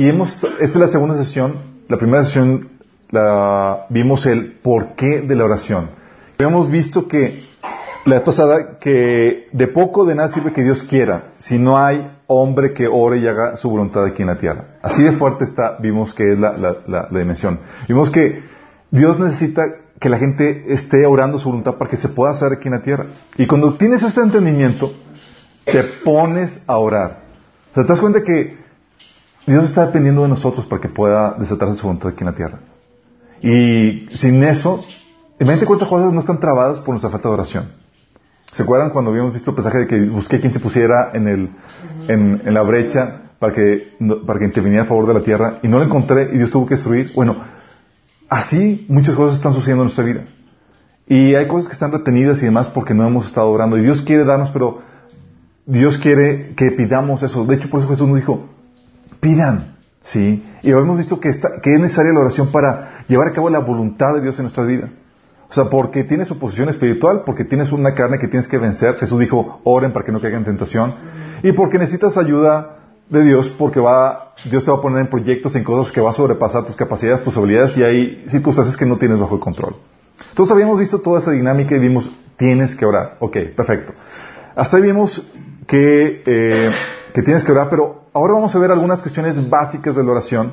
y hemos, esta es la segunda sesión, la primera sesión la, vimos el porqué de la oración. Habíamos visto que la vez pasada que de poco de nada sirve que Dios quiera si no hay hombre que ore y haga su voluntad aquí en la tierra. Así de fuerte está, vimos que es la, la dimensión. Vimos que Dios necesita que la gente esté orando su voluntad para que se pueda hacer aquí en la tierra. Y cuando tienes este entendimiento, te pones a orar. ¿Te das cuenta que Dios está dependiendo de nosotros para que pueda desatarse su voluntad aquí en la tierra? Y sin eso, mente cuántas cosas no están trabadas por nuestra falta de oración. ¿Se acuerdan cuando habíamos visto el pasaje de que busqué quien se pusiera en, el, en la brecha para que, para que interviniera a favor de la tierra y no lo encontré y Dios tuvo que destruir? Bueno, Así muchas cosas están sucediendo en nuestra vida. Y hay cosas que están retenidas y demás porque no hemos estado orando. Y Dios quiere darnos, pero Dios quiere que pidamos eso. De hecho, por eso Jesús nos dijo, pidan. ¿Sí? Y hemos visto que, está, que es necesaria la oración para llevar a cabo la voluntad de Dios en nuestra vida. O sea, porque tienes oposición espiritual, porque tienes una carne que tienes que vencer. Jesús dijo, oren para que no caigan en tentación. Y porque necesitas ayuda de Dios porque va, Dios te va a poner en proyectos, en cosas que va a sobrepasar tus capacidades, tus habilidades y hay circunstancias que no tienes bajo el control. Entonces habíamos visto toda esa dinámica y vimos, tienes que orar. Ok, perfecto. Hasta ahí vimos que, eh, que tienes que orar, pero ahora vamos a ver algunas cuestiones básicas de la oración,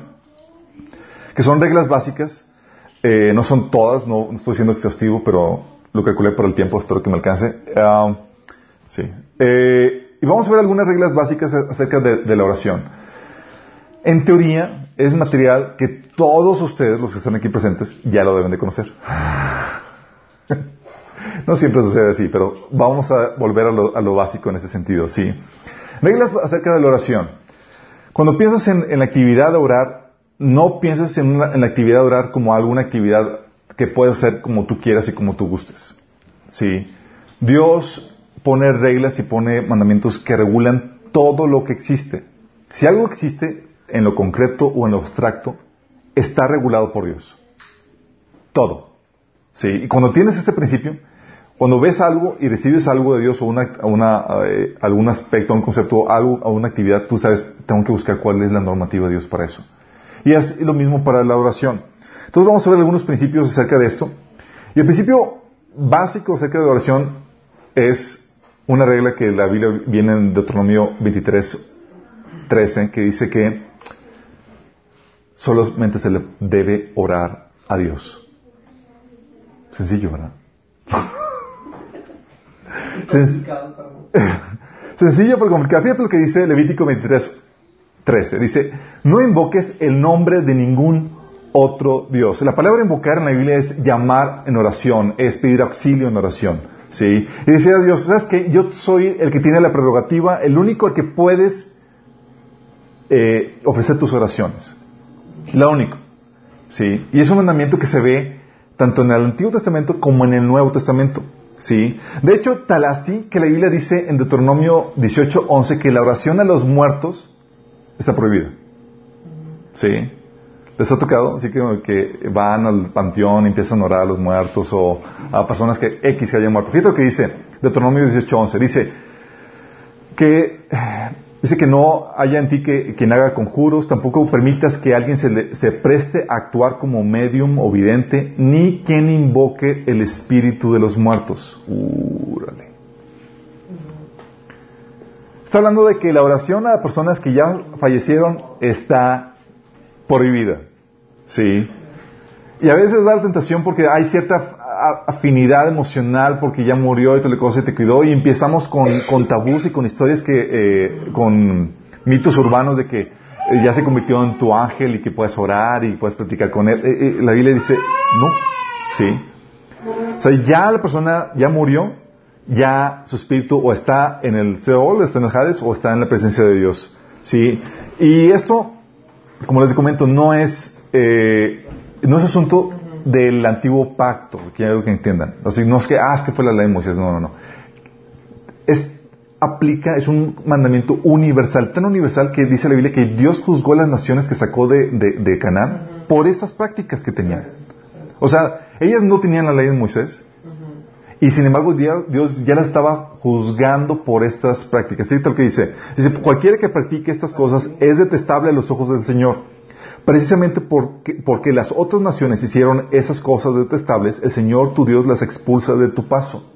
que son reglas básicas. Eh, no son todas, no, estoy siendo exhaustivo, pero lo calculé por el tiempo, espero que me alcance. Ah, sí. Eh, y vamos a ver algunas reglas básicas acerca de, la oración. En teoría, es material que todos ustedes, los que están aquí presentes, ya lo deben de conocer. no siempre sucede así, pero vamos a volver a lo, básico en ese sentido, sí. Reglas acerca de la oración. Cuando piensas en, la actividad de orar, no pienses en, en, la actividad de orar como alguna actividad que puedes hacer como tú quieras y como tú gustes. Sí. Dios pone reglas y pone mandamientos que regulan todo lo que existe. Si algo existe en lo concreto o en lo abstracto, está regulado por Dios. Todo. ¿Sí? Y cuando tienes ese principio, cuando ves algo y recibes algo de Dios o una, una, eh, algún aspecto, un concepto, algo, o una actividad, tú sabes, tengo que buscar cuál es la normativa de Dios para eso. Y es lo mismo para la oración. Entonces vamos a ver algunos principios acerca de esto. Y el principio básico acerca de la oración es una regla que la Biblia viene en Deuteronomio 23, 13, que dice que solamente se le debe orar a Dios. Sencillo, ¿verdad? Sencillo pero complicado. Fíjate lo que dice Levítico 23, 13. Dice, no invoques el nombre de ningún otro Dios. La palabra invocar en la Biblia es llamar en oración, es pedir auxilio en oración. ¿Sí? Y decía Dios, ¿sabes qué? Yo soy el que tiene la prerrogativa, el único al que puedes eh, ofrecer tus oraciones. La único. ¿Sí? Y es un mandamiento que se ve tanto en el Antiguo Testamento como en el Nuevo Testamento. ¿Sí? De hecho, tal así que la Biblia dice en Deuteronomio 18:11 que la oración a los muertos está prohibida. ¿Sí? ¿Les ha tocado? Así que, que van al panteón y empiezan a orar a los muertos o a personas que X que hayan muerto. Fíjate lo que dice Deuteronomio 18.11. Dice que, dice que no haya en ti que, quien haga conjuros, tampoco permitas que alguien se, se preste a actuar como medium o vidente, ni quien invoque el espíritu de los muertos. Úrale. Está hablando de que la oración a personas que ya fallecieron está prohibida. Sí. Y a veces da la tentación porque hay cierta afinidad emocional porque ya murió y te le cosa y te cuidó y empezamos con, tabús y con historias que, eh, con mitos urbanos de que eh, ya se convirtió en tu ángel y que puedes orar y puedes platicar con él. Eh, la Biblia dice, no, sí. O sea, ya la persona ya murió, ya su espíritu o está en el Seol, está en el Hades o está en la presencia de Dios. Sí. Y esto, como les comento, no es no es asunto del antiguo pacto, quiero que entiendan. no es que, ah, es que fue la ley de Moisés, no, no, no. Es, aplica, es un mandamiento universal, tan universal que dice la Biblia que Dios juzgó a las naciones que sacó de, de, Canaán por esas prácticas que tenían. O sea, ellas no tenían la ley de Moisés Y sin embargo, Dios ya las estaba juzgando por estas prácticas. Fíjate lo que dice. Dice, cualquiera que practique estas cosas es detestable a los ojos del Señor. Precisamente porque, porque las otras naciones hicieron esas cosas detestables, el Señor tu Dios las expulsa de tu paso.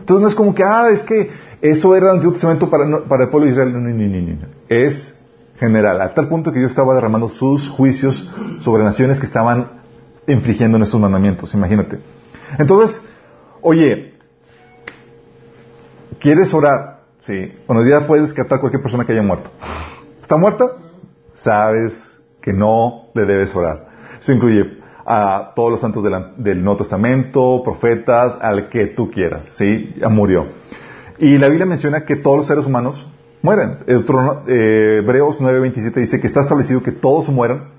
Entonces no es como que, ah, es que eso era el Antiguo Testamento para, para el pueblo de Israel. No, no, no, Es general, a tal punto que Dios estaba derramando sus juicios sobre naciones que estaban infringiendo nuestros mandamientos, imagínate. Entonces, Oye, ¿quieres orar? Sí. Bueno, ya puedes descartar cualquier persona que haya muerto. ¿Está muerta? Sabes que no le debes orar. Eso incluye a todos los santos del Nuevo Testamento, profetas, al que tú quieras. ¿Sí? Ya murió. Y la Biblia menciona que todos los seres humanos mueren. Eh, Hebreos 9:27 dice que está establecido que todos mueran.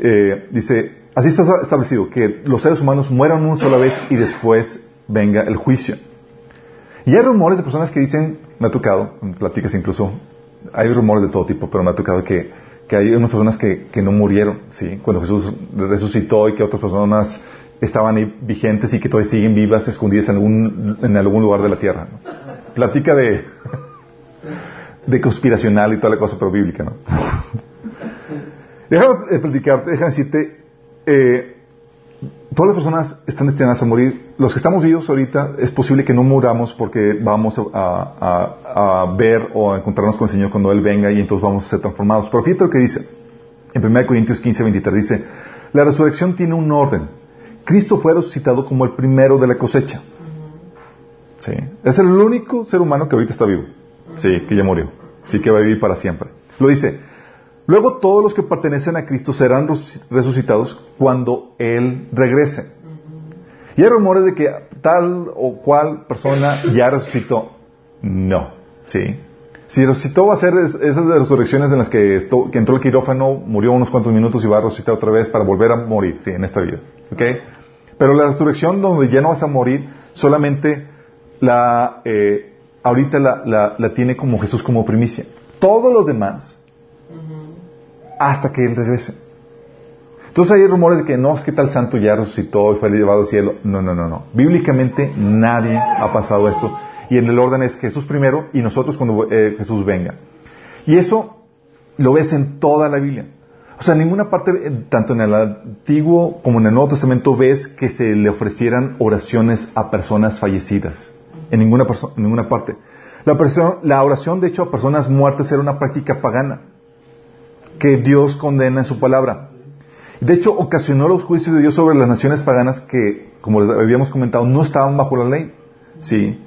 Eh, dice, Así está establecido, que los seres humanos mueran una sola vez y después venga el juicio. Y hay rumores de personas que dicen, me ha tocado, platicas incluso, hay rumores de todo tipo, pero me ha tocado que, hay unas personas que, no murieron, ¿sí? Cuando Jesús resucitó y que otras personas estaban ahí vigentes y que todavía siguen vivas, escondidas en algún, en algún lugar de la tierra. Platica de, de conspiracional y toda la cosa, pero bíblica, ¿no? déjame eh, platicarte, déjame decirte eh, todas las personas están destinadas a morir. Los que estamos vivos ahorita es posible que no muramos porque vamos a, ver o a encontrarnos con el Señor cuando Él venga y entonces vamos a ser transformados. Pero fíjate lo que dice. En 1 Corintios 15, 23 dice, la resurrección tiene un orden. Cristo fue resucitado como el primero de la cosecha. ¿Sí? Es el único ser humano que ahorita está vivo. Sí, que ya murió. Sí, que va a vivir para siempre. Lo dice, Luego todos los que pertenecen a Cristo serán resucitados cuando Él regrese. Y hay rumores de que tal o cual persona ya resucitó. No, ¿sí? Si resucitó va a ser esas resurrecciones en las que, entró el quirófano, murió unos cuantos minutos y va a resucitar otra vez para volver a morir, sí, en esta vida. ¿Ok? Pero la resurrección donde ya no vas a morir, solamente la, eh, ahorita la tiene como Jesús como primicia. Todos los demás hasta que Él regrese. Entonces hay rumores de que no, es que tal santo ya resucitó y fue llevado al cielo. No, no, no, no. Bíblicamente nadie ha pasado esto. Y en el orden es Jesús primero y nosotros cuando eh, Jesús venga. Y eso lo ves en toda la Biblia. O sea, en ninguna parte, eh, tanto en el Antiguo como en el Nuevo Testamento, ves que se le ofrecieran oraciones a personas fallecidas. En ninguna, en ninguna parte. La, la oración, de hecho, a personas muertas era una práctica pagana que Dios condena en su palabra. De hecho, ocasionó los juicios de Dios sobre las naciones paganas que, como les habíamos comentado, no estaban bajo la ley. ¿Sí?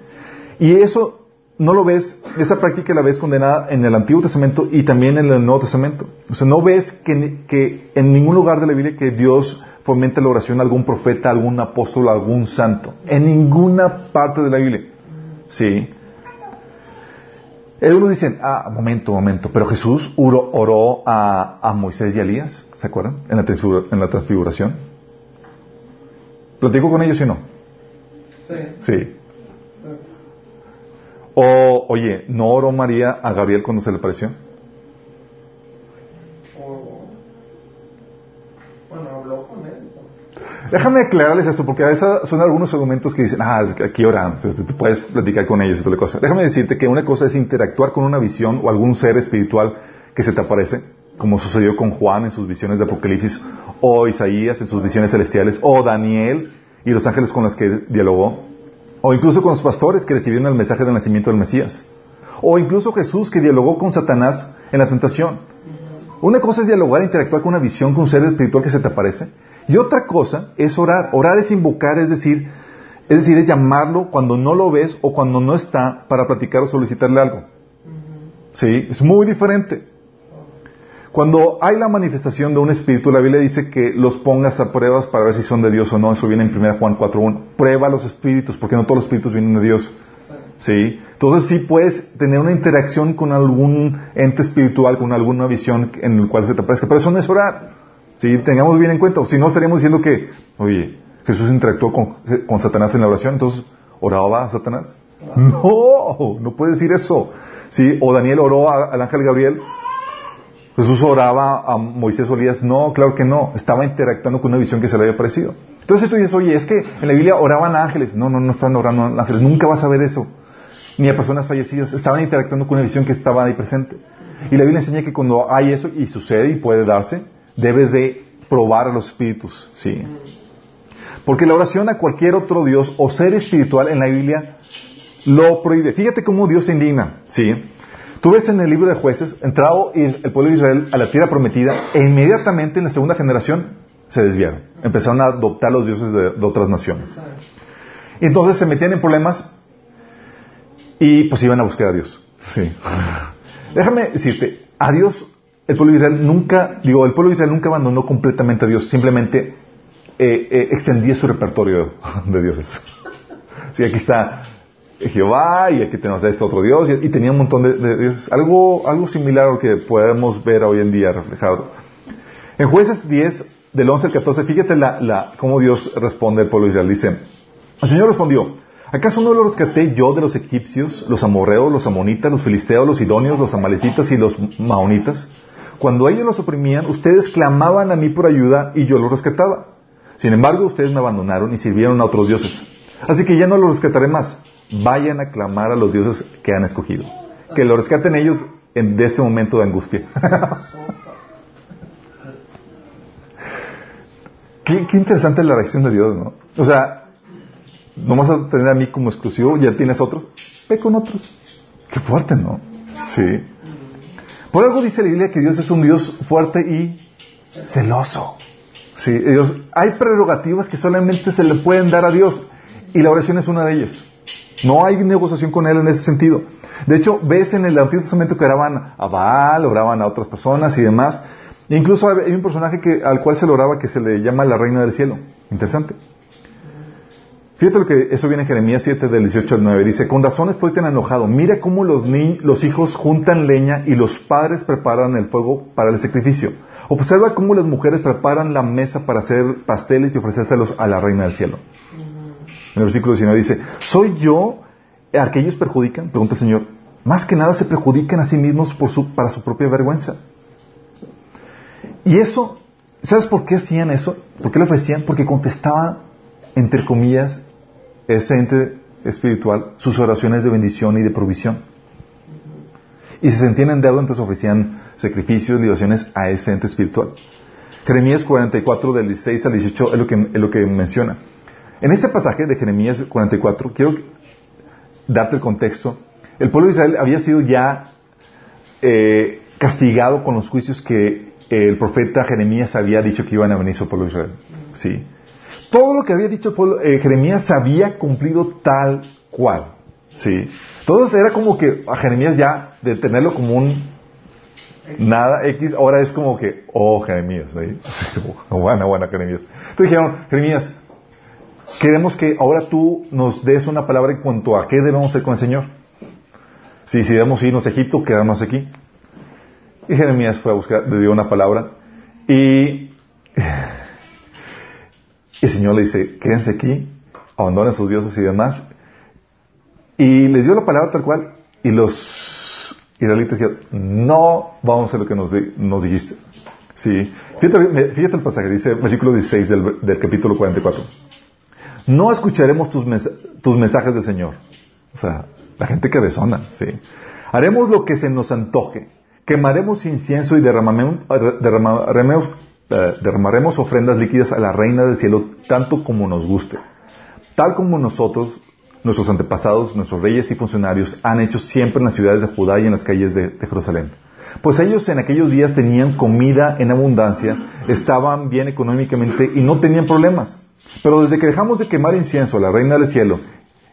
Y eso no lo ves, esa práctica la ves condenada en el Antiguo Testamento y también en el Nuevo Testamento. O sea, no ves que, que en ningún lugar de la Biblia que Dios fomente la oración a algún profeta, algún apóstol, algún santo. En ninguna parte de la Biblia. ¿Sí? Algunos dicen, ah, momento, momento, pero Jesús oró, a, Moisés y a Elías, ¿se acuerdan? En la, en la transfiguración. ¿Platico con ellos o no? Sí. Sí. O, oye, ¿no oró María a Gabriel cuando se le apareció? Déjame aclararles esto, porque a veces son algunos argumentos que dicen, ah, aquí oran, tú puedes platicar con ellos y toda cosa. Déjame decirte que una cosa es interactuar con una visión o algún ser espiritual que se te aparece, como sucedió con Juan en sus visiones de Apocalipsis, o Isaías en sus visiones celestiales, o Daniel y los ángeles con los que dialogó, o incluso con los pastores que recibieron el mensaje del nacimiento del Mesías, o incluso Jesús que dialogó con Satanás en la tentación. Una cosa es dialogar e interactuar con una visión, con un ser espiritual que se te aparece, y otra cosa es orar. Orar es invocar, es decir, es decir, es llamarlo cuando no lo ves o cuando no está para platicar o solicitarle algo. Sí, es muy diferente. Cuando hay la manifestación de un espíritu, la Biblia dice que los pongas a pruebas para ver si son de Dios o no. Eso viene en 1 Juan 4.1. Prueba los espíritus, porque no todos los espíritus vienen de Dios. Sí. Entonces sí puedes tener una interacción con algún ente espiritual, con alguna visión en el cual se te aparezca. Pero eso no es orar. Si tengamos bien en cuenta, o si no estaríamos diciendo que, oye, Jesús interactuó con, Satanás en la oración, entonces, ¿oraba a Satanás? No, no puede decir eso. ¿Sí? O Daniel oró al ángel Gabriel, Jesús oraba a Moisés o Elías, no, claro que no, estaba interactuando con una visión que se le había parecido. Entonces tú dices, oye, es que en la Biblia oraban ángeles. No, no, no estaban orando ángeles. Nunca vas a ver eso. Ni a personas fallecidas. Estaban interactuando con una visión que estaba ahí presente. Y la Biblia enseña que cuando hay eso y sucede y puede darse, debes de probar a los espíritus. Sí. Porque la oración a cualquier otro Dios o ser espiritual en la Biblia lo prohíbe. Fíjate cómo Dios se indigna. Sí. Tú ves en el libro de jueces, entrado el pueblo de Israel a la tierra prometida e inmediatamente en la segunda generación se desviaron. Empezaron a adoptar los dioses de, otras naciones. Entonces se metían en problemas y pues iban a buscar a Dios. Sí. Déjame decirte, a Dios, el pueblo de Israel nunca, digo, el pueblo de Israel nunca abandonó completamente a Dios, simplemente eh, eh, extendía su repertorio de dioses. Sí, aquí está Jehová y aquí tenemos a este otro Dios y, tenía un montón de, dioses. Algo, algo similar a lo que podemos ver hoy en día reflejado. En jueces 10, del 11 al 14, fíjate la, cómo Dios responde al pueblo de Israel. Dice, el Señor respondió, ¿acaso no los rescaté yo de los egipcios, los amorreos, los amonitas, los filisteos, los idóneos, los amalecitas y los maonitas? Cuando ellos los oprimían, ustedes clamaban a mí por ayuda y yo los rescataba. Sin embargo, ustedes me abandonaron y sirvieron a otros dioses. Así que ya no los rescataré más vayan a clamar a los dioses que han escogido. Que lo rescaten ellos en, de este momento de angustia. qué, interesante la reacción de Dios, ¿no? O sea, no vas a tener a mí como exclusivo, ya tienes otros, ve con otros. Qué fuerte, ¿no? Sí. Por algo dice la Biblia que Dios es un Dios fuerte y celoso. Sí, Dios, hay prerrogativas que solamente se le pueden dar a Dios y la oración es una de ellas. No hay negociación con él en ese sentido. De hecho, ves en el Antiguo Testamento que oraban a Baal, oraban a otras personas y demás. Incluso hay un personaje que, al cual se le oraba que se le llama la reina del cielo. Interesante. Fíjate lo que eso viene en Jeremías 7 del 18 al 9. Dice, con razón estoy tan enojado. Mira cómo los, los hijos juntan leña y los padres preparan el fuego para el sacrificio. Observa cómo las mujeres preparan la mesa para hacer pasteles y ofrecérselos a la reina del cielo. En el versículo 19 dice, ¿soy yo a que ellos perjudican? Pregunta el Señor. Más que nada se perjudican a sí mismos por su, para su propia vergüenza. Y eso, ¿sabes por qué hacían eso? ¿Por qué lo ofrecían? Porque contestaba, entre comillas, ese ente espiritual, sus oraciones de bendición y de provisión. Y se sentían en deuda, entonces ofrecían sacrificios, libaciones a ese ente espiritual. Jeremías 44, del 16 al 18, es lo que, es lo que menciona. En este pasaje de Jeremías 44, quiero darte el contexto. El pueblo de Israel había sido ya eh, castigado con los juicios que el profeta Jeremías había dicho que iban a venir sobre el pueblo de Israel. Sí. Todo lo que había dicho el pueblo, eh, Jeremías había cumplido tal cual. Sí. Entonces era como que a Jeremías ya, de tenerlo como un nada X, ahora es como que, oh, Jeremías. ¿sí? buena, buena, Jeremías. Entonces dijeron, Jeremías, queremos que ahora tú nos des una palabra en cuanto a qué debemos hacer con el Señor. Si, si debemos irnos a Egipto, quedamos aquí. Y Jeremías fue a buscar, le dio una palabra. Y el Señor le dice, quédense aquí, abandonen sus dioses y demás. Y les dio la palabra tal cual. Y los israelitas dijeron, no vamos a hacer lo que nos, dijiste. Sí. Fíjate, el pasaje, dice versículo 16 del, capítulo 44 no escucharemos tus, tus mensajes del Señor. O sea, la gente que desona, ¿sí? Haremos lo que se nos antoje. Quemaremos incienso y derramaremos, eh, derramaremos ofrendas líquidas a la Reina del Cielo tanto como nos guste. Tal como nosotros, nuestros antepasados, nuestros reyes y funcionarios han hecho siempre en las ciudades de Judá y en las calles de Jerusalén. Pues ellos en aquellos días tenían comida en abundancia, estaban bien económicamente y no tenían problemas. Pero desde que dejamos de quemar incienso a la reina del cielo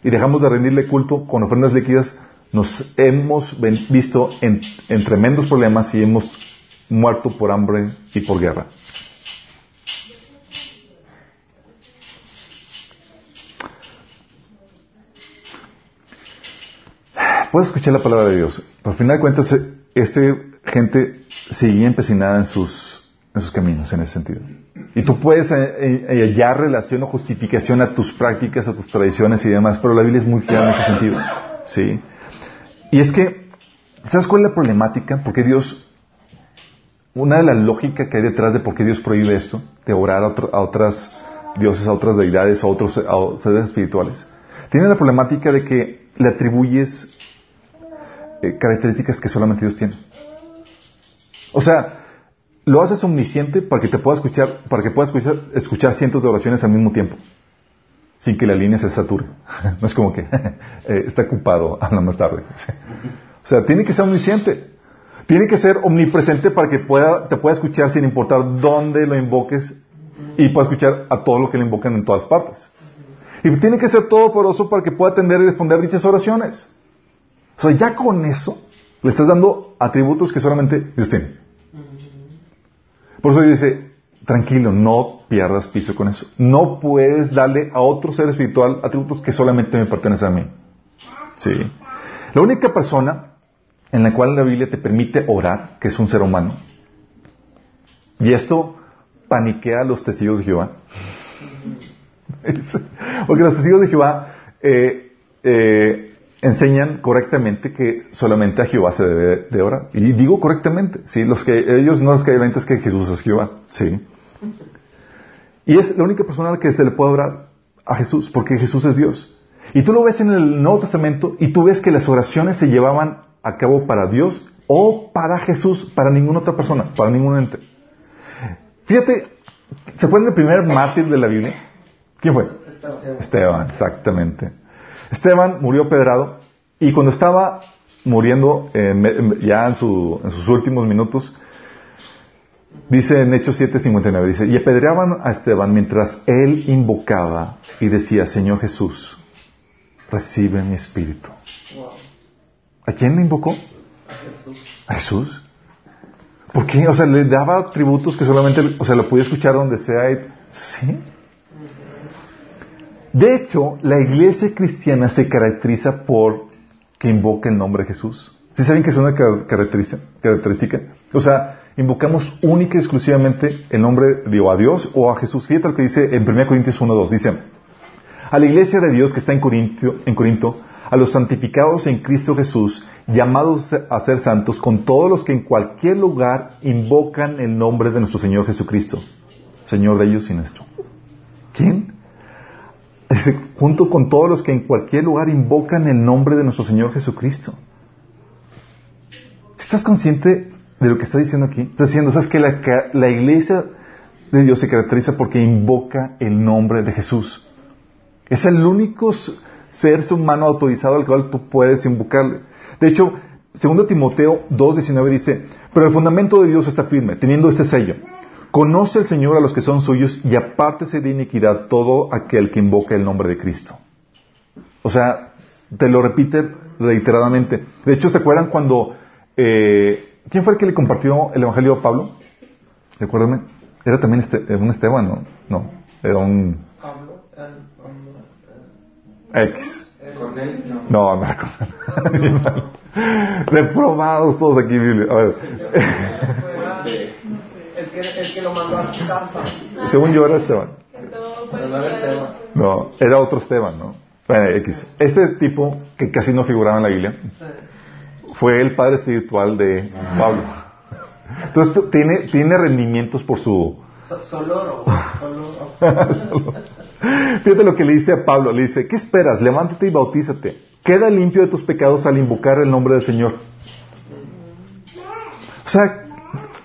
y dejamos de rendirle culto con ofrendas líquidas, nos hemos visto en, tremendos problemas y hemos muerto por hambre y por guerra. Puedes escuchar la palabra de Dios, pero al final de cuentas, esta gente seguía empecinada en sus, en sus caminos en ese sentido. Y tú puedes eh, eh, hallar relación o justificación a tus prácticas, a tus tradiciones y demás, pero la Biblia es muy fiel en ese sentido. ¿Sí? Y es que, ¿sabes cuál es la problemática? Porque Dios, una de las lógicas que hay detrás de por qué Dios prohíbe esto, de orar a, otras dioses, a otras deidades, a otros a seres espirituales. Tiene la problemática de que le atribuyes eh, características que solamente Dios tiene. O sea, lo haces omnisciente para que te pueda escuchar, para que puedas escuchar, cientos de oraciones al mismo tiempo, sin que la línea se sature. no es como que eh, está ocupado, habla más tarde. o sea, tiene que ser omnisciente. Tiene que ser omnipresente para que pueda, te pueda escuchar sin importar dónde lo invoques y pueda escuchar a todo lo que le invocan en todas partes. Y tiene que ser todopoderoso para que pueda atender y responder dichas oraciones. O sea, ya con eso le estás dando atributos que solamente Dios tiene. Por eso dice, tranquilo, no pierdas piso con eso. No puedes darle a otro ser espiritual atributos que solamente me pertenecen a mí. Sí. La única persona en la cual la Biblia te permite orar, que es un ser humano, y esto paniquea a los testigos de Jehová. Porque los testigos de Jehová eh, eh, enseñan correctamente que solamente a Jehová se debe de orar. Y digo correctamente, ¿sí? Los que, ellos no les caen es que Jesús es Jehová, ¿sí? Y es la única persona a la que se le puede orar a Jesús, porque Jesús es Dios. Y tú lo ves en el Nuevo Testamento y tú ves que las oraciones se llevaban a cabo para Dios o para Jesús, para ninguna otra persona, para ningún ente. Fíjate, ¿se acuerdan del primer mártir de la Biblia? ¿Quién fue? Esteban, Esteban exactamente. Esteban murió pedrado y cuando estaba muriendo ya en, sus últimos minutos, dice en Hechos 7:59, dice, y apedreaban a Esteban mientras él invocaba y decía, Señor Jesús, recibe mi espíritu. ¿A quién le invocó? A Jesús. ¿A Jesús? ¿Por qué? O sea, le daba atributos que solamente, o sea, lo podía escuchar donde sea. ¿Sí? De hecho, la iglesia cristiana se caracteriza por que invoca el nombre de Jesús. ¿Sí saben que es una característica? O sea, invocamos única y exclusivamente el nombre, digo, a Dios o a Jesús. Fíjate lo que dice en 1 Corintios 1.2. Dice, a la iglesia de Dios que está en Corinto, en Corinto, a los santificados en Cristo Jesús, llamados a ser santos, con todos los que en cualquier lugar invocan el nombre de nuestro Señor Jesucristo, Señor de ellos y nuestro. ¿Quién? Junto con todos los que en cualquier lugar invocan el nombre de nuestro Señor Jesucristo. ¿Estás consciente de lo que está diciendo aquí? Está diciendo, ¿sabes que la, la iglesia de Dios se caracteriza porque invoca el nombre de Jesús? Es el único ser humano autorizado al cual tú puedes invocarle. De hecho, segundo Timoteo 2.19 dice, pero el fundamento de Dios está firme, teniendo este sello. Conoce el Señor a los que son suyos y apártese de iniquidad todo aquel que invoca el nombre de Cristo. O sea, te lo repite reiteradamente. De hecho, ¿se acuerdan cuando... Eh, ¿Quién fue el que le compartió el Evangelio a Pablo? Recuérdame. Era también este, un Esteban, ¿no? No, era un... Pablo. X. No, no, no. Reprobados todos aquí, Biblia. A ver el que lo mandó a su casa. Según yo era Esteban. No, era otro Esteban, ¿no? X. Este tipo, que casi no figuraba en la Biblia, fue el padre espiritual de Pablo. Entonces tiene, tiene rendimientos por su... Soloro. Fíjate lo que le dice a Pablo. Le dice, ¿qué esperas? Levántate y bautízate. Queda limpio de tus pecados al invocar el nombre del Señor. O sea,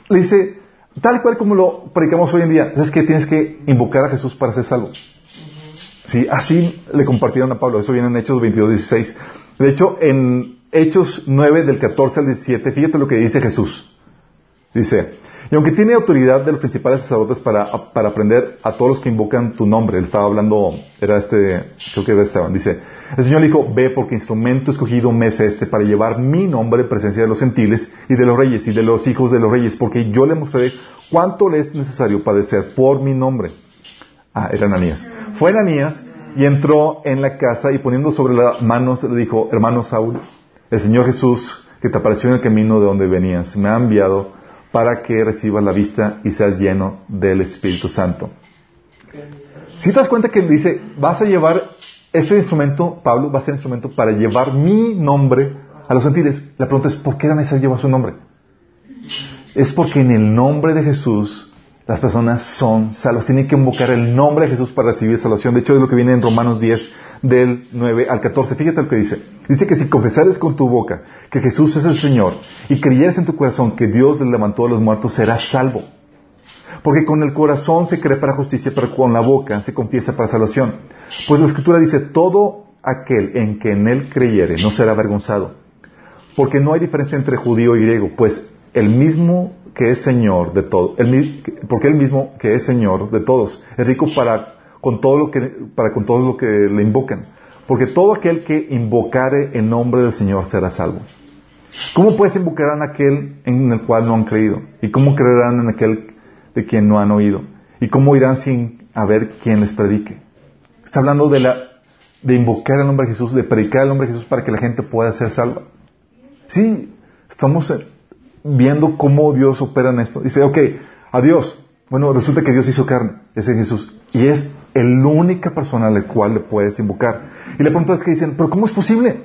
le dice, Tal cual como lo predicamos hoy en día, es que tienes que invocar a Jesús para ser salvo. Sí, así le compartieron a Pablo. Eso viene en Hechos 22, 16. De hecho, en Hechos 9, del 14 al 17, fíjate lo que dice Jesús. Dice, y aunque tiene autoridad de los principales sacerdotes para, para aprender a todos los que invocan tu nombre, él estaba hablando, era este, creo que era Esteban, dice, el Señor le dijo, ve porque instrumento escogido me es este para llevar mi nombre en presencia de los gentiles y de los reyes y de los hijos de los reyes, porque yo le mostraré cuánto le es necesario padecer por mi nombre. Ah, era Ananías. Fue Ananías y entró en la casa y poniendo sobre las manos le dijo, hermano Saúl, el Señor Jesús que te apareció en el camino de donde venías, me ha enviado para que recibas la vista y seas lleno del Espíritu Santo. Si te das cuenta que dice, vas a llevar este instrumento, Pablo va a ser instrumento para llevar mi nombre a los gentiles. La pregunta es, ¿por qué era necesario llevar su nombre? Es porque en el nombre de Jesús las personas son salvas. Tienen que invocar el nombre de Jesús para recibir salvación. De hecho, es lo que viene en Romanos 10, del 9 al 14. Fíjate lo que dice. Dice que si confesares con tu boca que Jesús es el Señor y creyeres en tu corazón que Dios le levantó a los muertos, serás salvo. Porque con el corazón se cree para justicia, pero con la boca se confiesa para salvación. Pues la Escritura dice, todo aquel en que en él creyere no será avergonzado. Porque no hay diferencia entre judío y griego, pues el mismo que es Señor de todos, porque él mismo que es Señor de todos, es rico para con todo lo que, para con todo lo que le invocan. Porque todo aquel que invocare en nombre del Señor será salvo. ¿Cómo puedes invocar a aquel en el cual no han creído? ¿Y cómo creerán en aquel de quien no han oído? ¿Y cómo irán sin haber quien les predique? Está hablando de la, de invocar el nombre de Jesús, de predicar el nombre de Jesús para que la gente pueda ser salva. Sí, estamos viendo cómo Dios opera en esto. Dice, ok, adiós. Bueno, resulta que Dios hizo carne, ese es Jesús. Y es la única persona a la cual le puedes invocar. Y la pregunta es que dicen, pero ¿cómo es posible?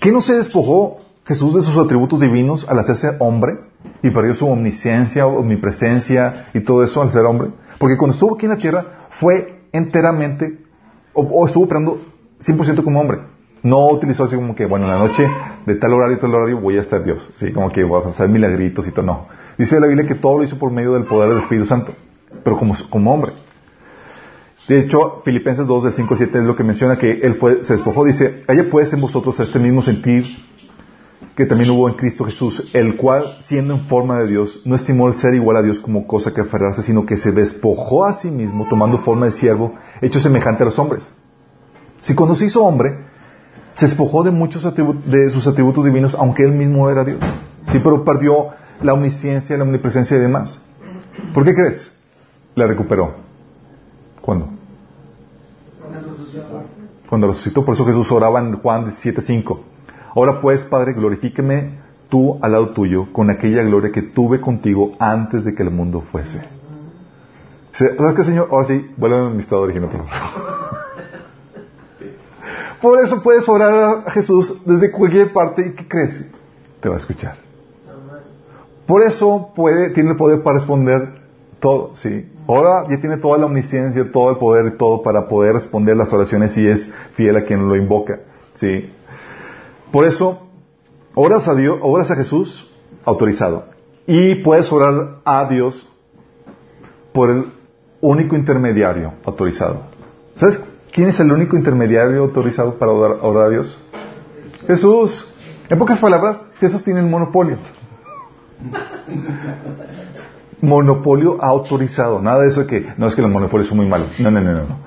¿Que no se despojó Jesús de sus atributos divinos al hacerse hombre y perdió su omnisciencia, omnipresencia y todo eso al ser hombre? Porque cuando estuvo aquí en la tierra fue enteramente, o, estuvo operando 100% como hombre. No utilizó así como que, bueno, en la noche de tal horario y tal horario voy a estar Dios. Sí, como que voy a hacer milagritos y todo. No. Dice la Biblia que todo lo hizo por medio del poder del Espíritu Santo, pero como, como hombre. De hecho, Filipenses 2, del 5 al 7 es lo que menciona que él fue, se despojó. Dice, haya pues en vosotros este mismo sentir que también hubo en Cristo Jesús, el cual, siendo en forma de Dios, no estimó el ser igual a Dios como cosa que aferrarse, sino que se despojó a sí mismo, tomando forma de siervo, hecho semejante a los hombres. Si cuando se hizo hombre, se despojó de muchos de sus atributos divinos, aunque él mismo era Dios. Sí, pero perdió la omnisciencia, la omnipresencia y demás. ¿Por qué crees? La recuperó. ¿Cuándo? Cuando resucitó. Por eso Jesús oraba en Juan 17:5. Ahora pues, Padre, glorifíqueme tú al lado tuyo con aquella gloria que tuve contigo antes de que el mundo fuese. ¿Sabes qué, Señor? Ahora sí, vuelve a mi estado original, por Por eso puedes orar a Jesús desde cualquier parte y ¿qué crees? Te va a escuchar. Por eso puede, tiene el poder para responder todo, ¿sí? Ahora ya tiene toda la omnisciencia, todo el poder y todo para poder responder las oraciones y es fiel a quien lo invoca, ¿sí? Por eso, oras a Dios, oras a Jesús autorizado. Y puedes orar a Dios por el único intermediario autorizado. ¿Sabes quién es el único intermediario autorizado para orar a Dios? Jesús. En pocas palabras, Jesús tiene el monopolio. monopolio autorizado. Nada de eso de que no es que los monopolios son muy malos. No, no, no, no.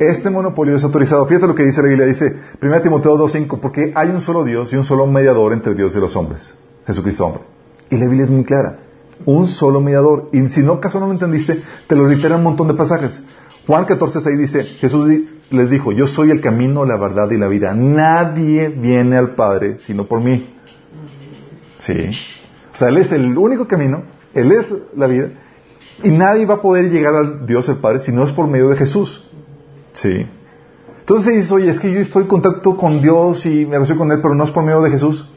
Este monopolio es autorizado. Fíjate lo que dice la Biblia. Dice 1 Timoteo 2.5, porque hay un solo Dios y un solo mediador entre Dios y los hombres. Jesucristo hombre. Y la Biblia es muy clara. Un solo mediador. Y si no, acaso no lo entendiste, te lo reitera un montón de pasajes. Juan 14.6 dice, Jesús les dijo, yo soy el camino, la verdad y la vida. Nadie viene al Padre sino por mí. Sí. O sea, Él es el único camino, Él es la vida, y nadie va a poder llegar al Dios el Padre si no es por medio de Jesús. ¿Sí? Entonces dices, oye, es que yo estoy en contacto con Dios y me relaciono con Él, pero no es por medio de Jesús.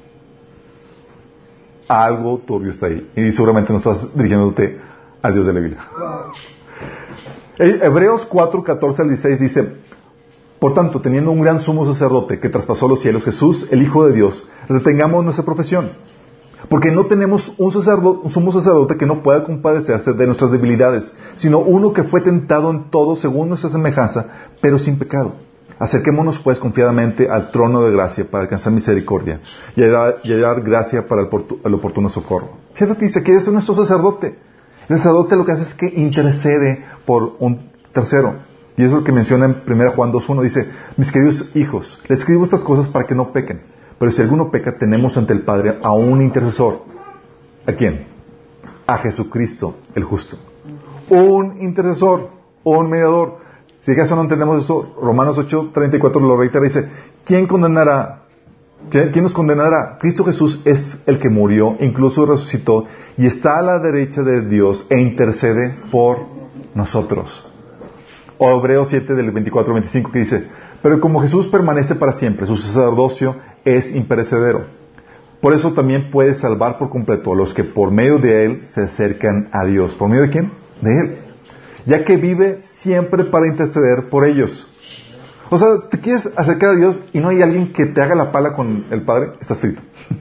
Algo turbio está ahí. Y seguramente no estás dirigiéndote al Dios de la Biblia. Hebreos 4, 14 al 16 dice, por tanto, teniendo un gran sumo sacerdote que traspasó los cielos, Jesús, el Hijo de Dios, retengamos nuestra profesión porque no tenemos un, sacerdote, sumo sacerdote que no pueda compadecerse de nuestras debilidades, sino uno que fue tentado en todo según nuestra semejanza, pero sin pecado. Acerquémonos pues confiadamente al trono de gracia para alcanzar misericordia y hallar, gracia para el, oportuno socorro. Fíjate que dice que es nuestro sacerdote. El sacerdote lo que hace es que intercede por un tercero. Y es lo que menciona en 1 Juan 2.1. Dice, mis queridos hijos, les escribo estas cosas para que no pequen. Pero si alguno peca, tenemos ante el Padre a un intercesor. ¿A quién? A Jesucristo, el justo. Un intercesor, un mediador. Si acaso no entendemos eso, Romanos 8, 34 lo reitera, dice, ¿quién condenará? ¿Quién nos condenará? Cristo Jesús es el que murió, incluso resucitó, y está a la derecha de Dios e intercede por nosotros. O Hebreos 7 del 24 al 25 que dice, pero como Jesús permanece para siempre, su sacerdocio es imperecedero. Por eso también puede salvar por completo a los que por medio de Él se acercan a Dios. ¿Por medio de quién? de Él, ya que vive siempre para interceder por ellos. O sea, te quieres acercar a Dios y no hay alguien que te haga la pala con el Padre, está escrito.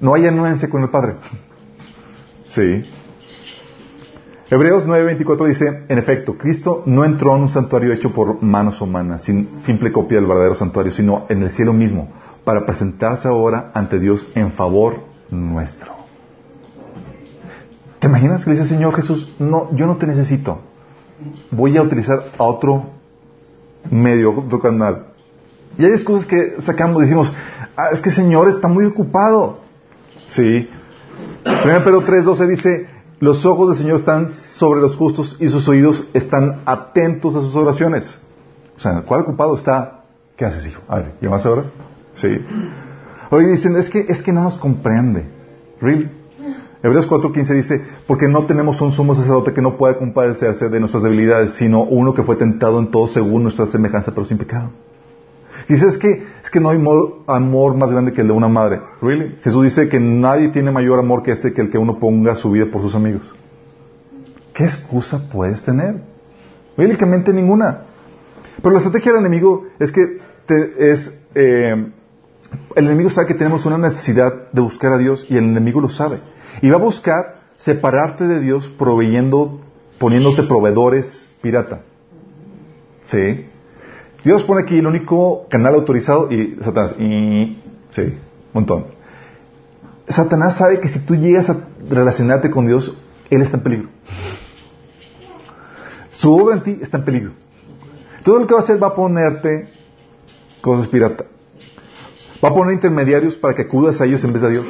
No hay anuencia con el Padre. Sí. Hebreos 9:24 dice, en efecto, Cristo no entró en un santuario hecho por manos humanas, sin simple copia del verdadero santuario, sino en el cielo mismo, para presentarse ahora ante Dios en favor nuestro. ¿Te imaginas que le dice Señor Jesús, no, yo no te necesito, voy a utilizar a otro medio, otro canal? Y hay cosas que sacamos, decimos, ah, es que Señor está muy ocupado. Sí. 1 Pedro 3:12 dice, los ojos del Señor están sobre los justos y sus oídos están atentos a sus oraciones. O sea, ¿cuál ocupado está? ¿Qué haces, hijo? A ver, ¿llamas ahora? Sí. Hoy dicen, es que, es que no nos comprende. ¿Really? Hebreos 4.15 dice, porque no tenemos un sumo sacerdote que no pueda compadecerse de nuestras debilidades, sino uno que fue tentado en todo según nuestra semejanza, pero sin pecado. Dice, es que, es que no hay amor más grande que el de una madre. ¿Really? Jesús dice que nadie tiene mayor amor que este que el que uno ponga su vida por sus amigos. ¿Qué excusa puedes tener? Bíblicamente ninguna. Pero la estrategia del enemigo es que es, eh, el enemigo sabe que tenemos una necesidad de buscar a Dios y el enemigo lo sabe. Y va a buscar separarte de Dios proveyendo, poniéndote proveedores pirata. ¿Sí? Dios pone aquí el único canal autorizado y Satanás. Y, sí, un montón. Satanás sabe que si tú llegas a relacionarte con Dios, Él está en peligro. Su obra en ti está en peligro. Todo lo que va a hacer va a ponerte cosas pirata. Va a poner intermediarios para que acudas a ellos en vez de a Dios.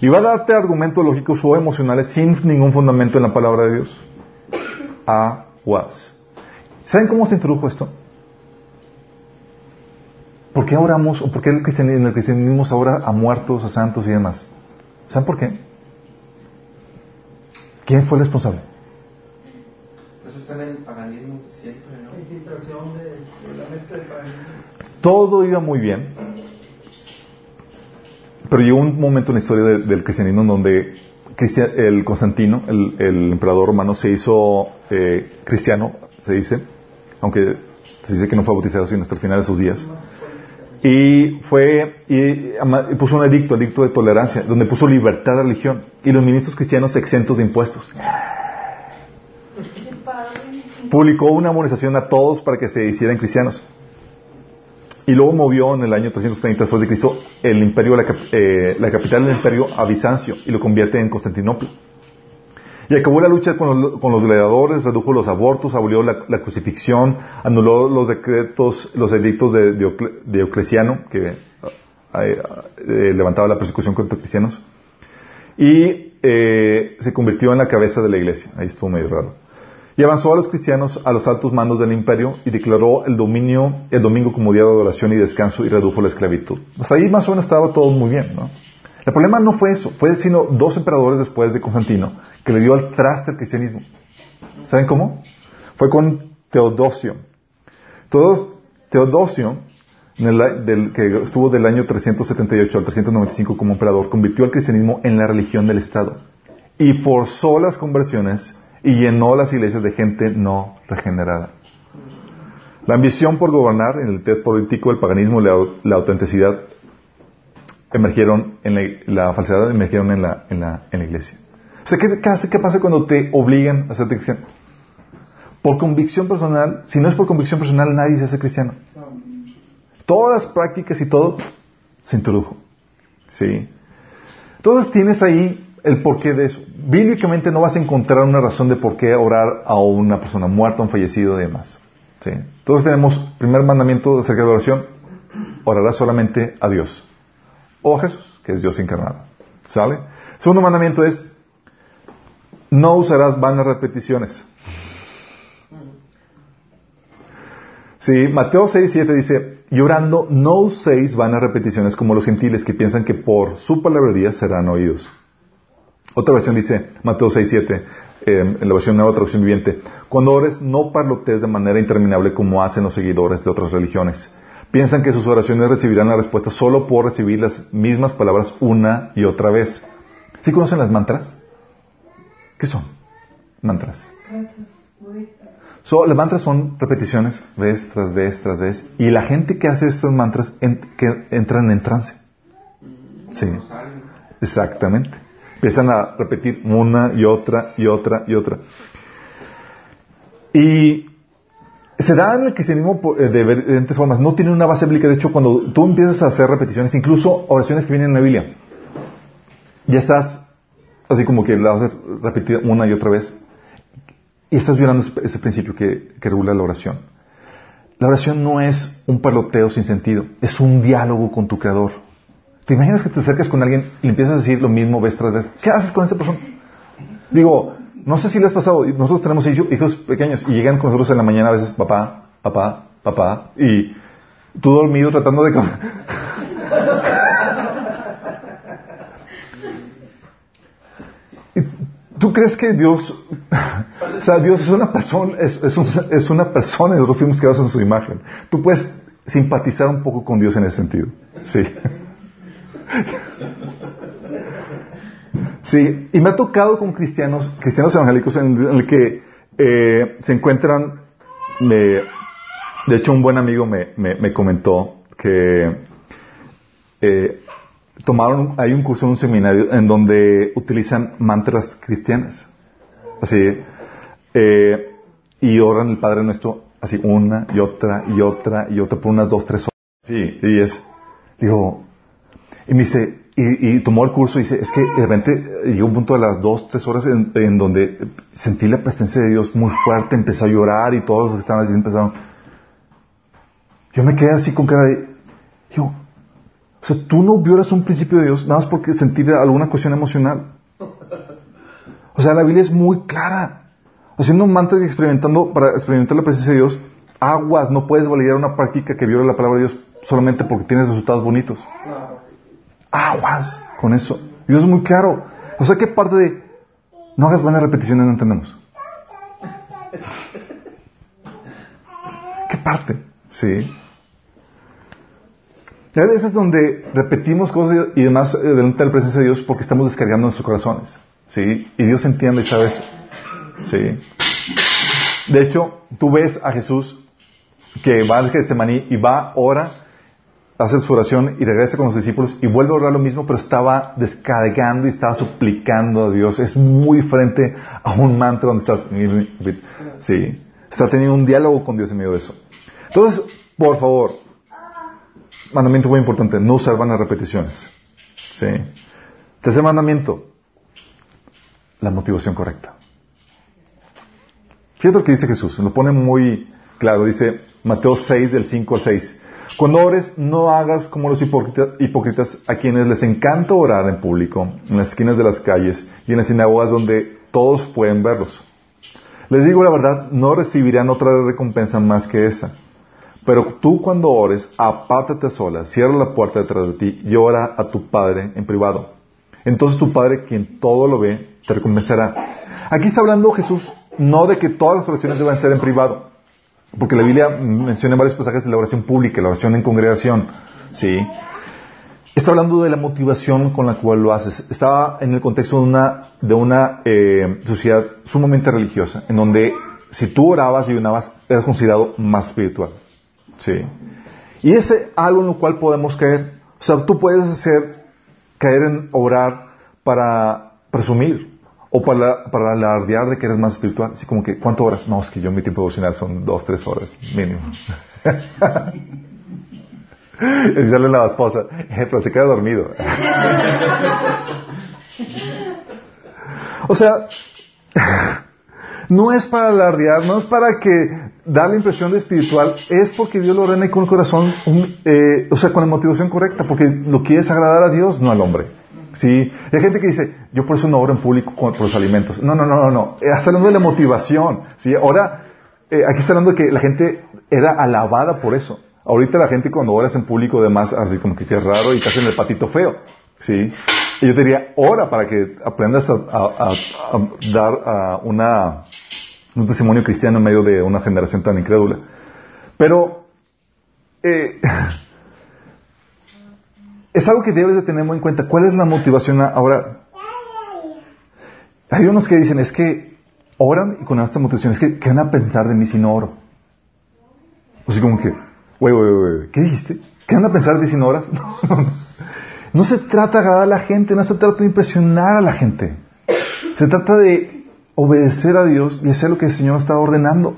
Y va a darte argumentos lógicos o emocionales sin ningún fundamento en la palabra de Dios. Aguas. ¿Saben cómo se introdujo esto? ¿Por qué oramos o por qué en el cristianismo ahora a muertos, a santos y demás? ¿Saben por qué? ¿Quién fue el responsable? Pues está en el paganismo siempre, ¿no? La infiltración de, la mezcla del paganismo. Todo iba muy bien. Pero llegó un momento en la historia del cristianismo en donde el Constantino, el, emperador romano, se hizo eh, cristiano, se dice, aunque se dice que no fue bautizado sino hasta el final de sus días. Y fue, y, puso un edicto, edicto de tolerancia, donde puso libertad de religión y los ministros cristianos exentos de impuestos. Publicó una amonestación a todos para que se hicieran cristianos. Y luego movió en el año 330 después de Cristo el imperio, la, eh, la capital del imperio a Bizancio y lo convierte en Constantinopla. Y acabó la lucha con los, con gladiadores, redujo los abortos, abolió la, crucifixión, anuló los decretos, los edictos de, Diocleciano, que eh, eh, levantaba la persecución contra cristianos, y eh, se convirtió en la cabeza de la iglesia. Ahí estuvo medio raro. Y avanzó a los cristianos a los altos mandos del imperio y declaró el dominio, el domingo como día de adoración y descanso y redujo la esclavitud. Hasta ahí más o menos estaba todo muy bien, ¿no? El problema no fue eso, fue sino dos emperadores después de Constantino que le dio al traste al cristianismo. ¿Saben cómo? Fue con Teodosio. Teodosio, del, que estuvo del año 378 al 395 como emperador, convirtió al cristianismo en la religión del Estado y forzó las conversiones y llenó las iglesias de gente no regenerada. La ambición por gobernar, en el test político, el paganismo, la, la autenticidad emergieron en la, falsedad emergieron en la, en la, en la iglesia. O ¿qué, ¿qué, pasa cuando te obligan a ser cristiano? Por convicción personal, si no es por convicción personal, nadie se hace cristiano. Todas las prácticas y todo se introdujo. ¿Sí? Entonces tienes ahí el porqué de eso. Bíblicamente no vas a encontrar una razón de por qué orar a una persona muerta, a un fallecido y demás. ¿Sí? Entonces tenemos, primer mandamiento acerca de oración, orarás solamente a Dios o a Jesús, que es Dios encarnado. ¿Sale? Segundo mandamiento es, no usarás vanas repeticiones. Sí, Mateo 6, 7 dice, llorando, no uséis vanas repeticiones como los gentiles que piensan que por su palabrería serán oídos. Otra versión dice, Mateo 6, 7, en la versión nueva traducción viviente, cuando ores no parlotes de manera interminable como hacen los seguidores de otras religiones Piensan que sus oraciones recibirán la respuesta solo por recibir las mismas palabras una y otra vez. ¿Sí conocen las mantras? ¿Qué son? mantras. So, los mantras son repeticiones, vez tras vez tras vez. Y la gente que hace estos mantras que entran en trance. Sí. Exactamente. Empiezan a repetir una y otra y otra y otra. Y se da en el cristianismo eh, de diferentes formas. No tiene una base bíblica. De hecho, cuando tú empiezas a hacer repeticiones, incluso oraciones que vienen en la Biblia, ya estás así como que la haces repetir una y otra vez. Y estás violando ese principio que, regula la oración. La oración no es un peloteo sin sentido, es un diálogo con tu creador. ¿Te imaginas que te acercas con alguien y empiezas a decir lo mismo vez tras vez? ¿Qué haces con esa persona? Digo, no sé si le has pasado, nosotros tenemos hijos pequeños y llegan con nosotros en la mañana a veces, papá, papá, papá, y tú dormido tratando de... ¿Tú crees que Dios, o sea, Dios es una persona, es, es, una persona y nosotros fuimos creados en su imagen? Tú puedes simpatizar un poco con Dios en ese sentido. Sí. Sí, y me ha tocado con cristianos, cristianos evangélicos en el que eh, se encuentran, de hecho un buen amigo me, me, comentó que eh, tomaron, hay un curso en un seminario en donde utilizan mantras cristianas. Así, eh, y oran el Padre Nuestro así una y otra y otra y otra por unas dos, tres horas. Sí, y es, digo, y me dice, y, tomó el curso y dice, es que de repente llegó un punto de las dos, tres horas en, donde sentí la presencia de Dios muy fuerte, empecé a llorar y todos los que estaban así empezaron. Yo me quedé así con cara de, yo, o sea, tú no violas un principio de Dios nada más porque sentir alguna cuestión emocional. O sea, la Biblia es muy clara. Haciendo un mantra y experimentando, para experimentar la presencia de Dios, aguas, no puedes validar una práctica que viola la palabra de Dios solamente porque tienes resultados bonitos. Aguas con eso. Dios es muy claro. O sea, ¿qué parte de no hagas buenas repeticiones no entendemos? ¿Qué parte? Sí. Hay veces donde repetimos cosas y demás eh, delante de la presencia de Dios porque estamos descargando nuestros corazones. ¿Sí? Y Dios entiende y sabe eso. ¿Sí? De hecho, tú ves a Jesús que va al Getsemaní y va, ora, hace su oración y regresa con los discípulos y vuelve a orar lo mismo, pero estaba descargando y estaba suplicando a Dios. Es muy diferente a un mantra donde estás. Sí. Está teniendo un diálogo con Dios en medio de eso. Entonces, por favor, mandamiento muy importante, no usar vanas repeticiones. ¿Sí? Tercer mandamiento, la motivación correcta. Fíjate lo que dice Jesús, lo pone muy claro, dice Mateo 6 del 5 al 6. Cuando ores, no hagas como los hipócritas a quienes les encanta orar en público, en las esquinas de las calles y en las sinagogas donde todos pueden verlos. Les digo la verdad, no recibirán otra recompensa más que esa. Pero tú cuando ores, apártate a solas, cierra la puerta detrás de ti y ora a tu Padre en privado. Entonces tu Padre, quien todo lo ve, te recompensará. Aquí está hablando Jesús no de que todas las oraciones deban ser en privado, porque la Biblia menciona varios pasajes de la oración pública, la oración en congregación, ¿sí? Está hablando de la motivación con la cual lo haces. Estaba en el contexto de una, de una eh, sociedad sumamente religiosa, en donde si tú orabas y unabas, eras considerado más espiritual. Sí. Y ese algo en lo cual podemos caer. O sea, tú puedes hacer, caer en orar para presumir o para, para alardear de que eres más espiritual. Así como que, ¿cuántas horas? No, es que yo mi tiempo devocional son dos, tres horas mínimo. y sale la esposa, eh, pero se queda dormido. o sea, no es para alardear, no es para que dar la impresión de espiritual, es porque Dios lo ordena con el corazón, eh, o sea, con la motivación correcta, porque lo quieres agradar a Dios, no al hombre. ¿Sí? Hay gente que dice, yo por eso no oro en público por los alimentos. No, no, no, no, no. Eh, está hablando de la motivación. ¿Sí? Ahora, eh, aquí está hablando de que la gente era alabada por eso. Ahorita la gente cuando oras en público, además, así como que es raro y te hacen el patito feo. ¿Sí? Yo te diría, ora para que aprendas a, dar una, un testimonio cristiano en medio de una generación tan incrédula. Pero eh, es algo que debes de tener muy en cuenta. ¿Cuál es la motivación ahora? Hay unos que dicen, es que oran y con esta motivación es que, ¿qué van a pensar de mí si no oro? O sea, como que, güey, güey, güey, ¿qué dijiste? ¿Qué van a pensar de si no oras? No, se trata de agradar a la gente, no se trata de impresionar a la gente. Se trata de obedecer a Dios y hacer lo que el Señor está ordenando.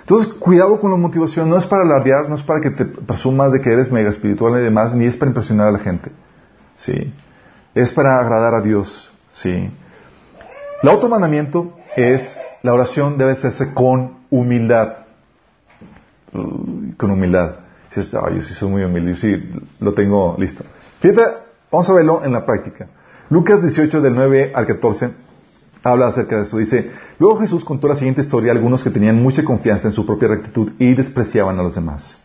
Entonces, cuidado con la motivación. No es para alardear, no es para que te presumas de que eres mega espiritual y demás, ni es para impresionar a la gente. ¿Sí? Es para agradar a Dios. ¿Sí? El otro mandamiento es, la oración debe hacerse con humildad. Con humildad. Yo sí soy muy humilde, yo sí lo tengo listo. Fíjate, vamos a verlo en la práctica. Lucas 18 del 9 al 14 habla acerca de eso. Dice, luego Jesús contó la siguiente historia a algunos que tenían mucha confianza en su propia rectitud y despreciaban a los demás.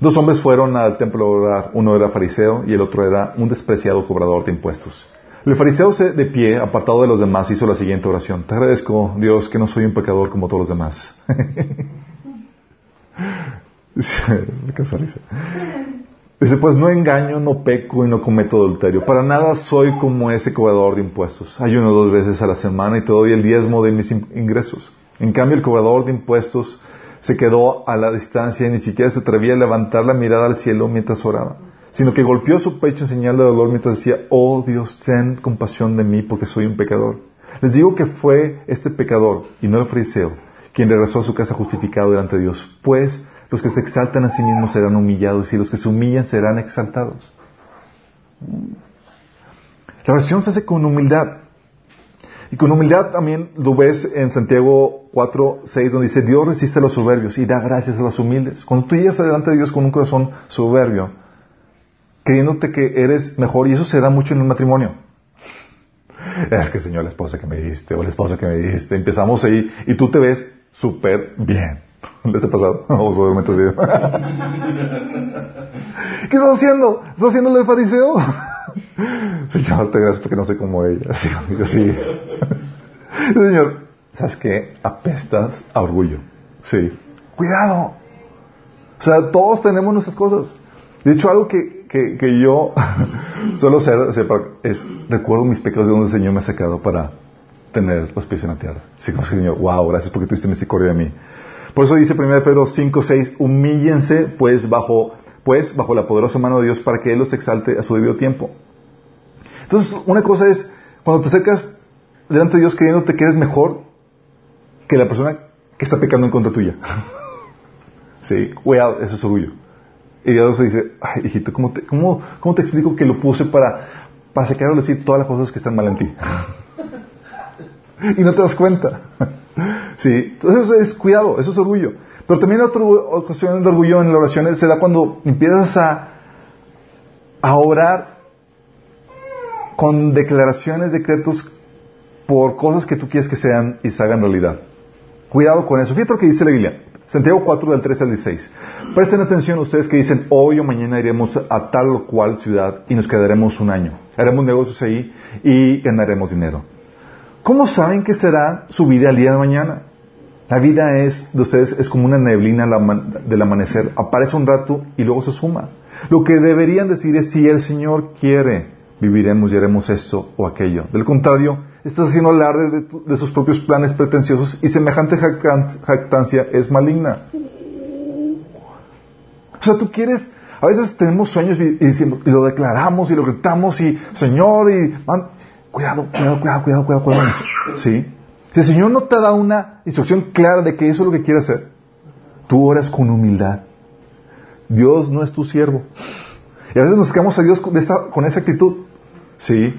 Dos hombres fueron al templo a orar, uno era fariseo y el otro era un despreciado cobrador de impuestos. El fariseo se de pie, apartado de los demás, hizo la siguiente oración. Te agradezco, Dios, que no soy un pecador como todos los demás. Dice, pues no engaño, no peco y no cometo adulterio. Para nada soy como ese cobrador de impuestos. Ayuno dos veces a la semana y te doy el diezmo de mis ingresos. En cambio, el cobrador de impuestos se quedó a la distancia y ni siquiera se atrevía a levantar la mirada al cielo mientras oraba sino que golpeó su pecho en señal de dolor mientras decía, oh Dios, ten compasión de mí porque soy un pecador. Les digo que fue este pecador, y no el fariseo, quien regresó a su casa justificado delante de Dios, pues los que se exaltan a sí mismos serán humillados y los que se humillan serán exaltados. La oración se hace con humildad. Y con humildad también lo ves en Santiago 4, 6, donde dice, Dios resiste a los soberbios y da gracias a los humildes. Cuando tú llegas delante de Dios con un corazón soberbio, creyéndote que eres mejor, y eso se da mucho en el matrimonio. Es que, Señor, la esposa que me diste, o la esposa que me diste, empezamos ahí, y tú te ves súper bien. ¿Les ha pasado? obviamente ¿Qué estás haciendo? ¿Estás haciendo el fariseo? Señor, te gracias porque no soy como ella. Sí, Señor, ¿sabes qué? Apestas a orgullo. Sí. Cuidado. O sea, todos tenemos nuestras cosas. De hecho, algo que, que, yo suelo ser, es, recuerdo mis pecados de donde el Señor me ha sacado para tener los pies en la tierra. Así como Señor, wow, gracias porque tuviste misericordia de mí. Por eso dice 1 Pedro 5, 6, humíllense pues bajo, pues bajo la poderosa mano de Dios para que Él los exalte a su debido tiempo. Entonces, una cosa es, cuando te acercas delante de Dios creyéndote que eres mejor que la persona que está pecando en contra tuya. sí, cuidado, eso es orgullo. Y Dios dice, ay, hijito, ¿cómo te, cómo, cómo te explico que lo puse para, para sacar a decir todas las cosas que están mal en ti? y no te das cuenta. Sí, entonces eso es cuidado, eso es orgullo. Pero también otra ocasión de orgullo en la oración se da cuando empiezas a, a orar con declaraciones, decretos por cosas que tú quieres que sean y se hagan realidad. Cuidado con eso. Fíjate lo que dice la Biblia. Santiago 4 del 13 al 16. Presten atención ustedes que dicen, hoy o mañana iremos a tal o cual ciudad y nos quedaremos un año. Haremos negocios ahí y ganaremos dinero. ¿Cómo saben que será su vida al día de mañana? La vida es, de ustedes es como una neblina del amanecer. Aparece un rato y luego se suma. Lo que deberían decir es, si el Señor quiere, viviremos y haremos esto o aquello. Del contrario, estás haciendo alarde de, sus propios planes pretenciosos y semejante jactancia es maligna. O sea, tú quieres, a veces tenemos sueños y, y lo declaramos y lo gritamos y Señor y cuidado, cuidado, cuidado, cuidado, cuidado, cuidado. ¿Sí? Si el Señor no te da una instrucción clara de que eso es lo que quiere hacer, tú oras con humildad. Dios no es tu siervo. Y a veces nos quedamos a Dios con esa, actitud. ¿Sí?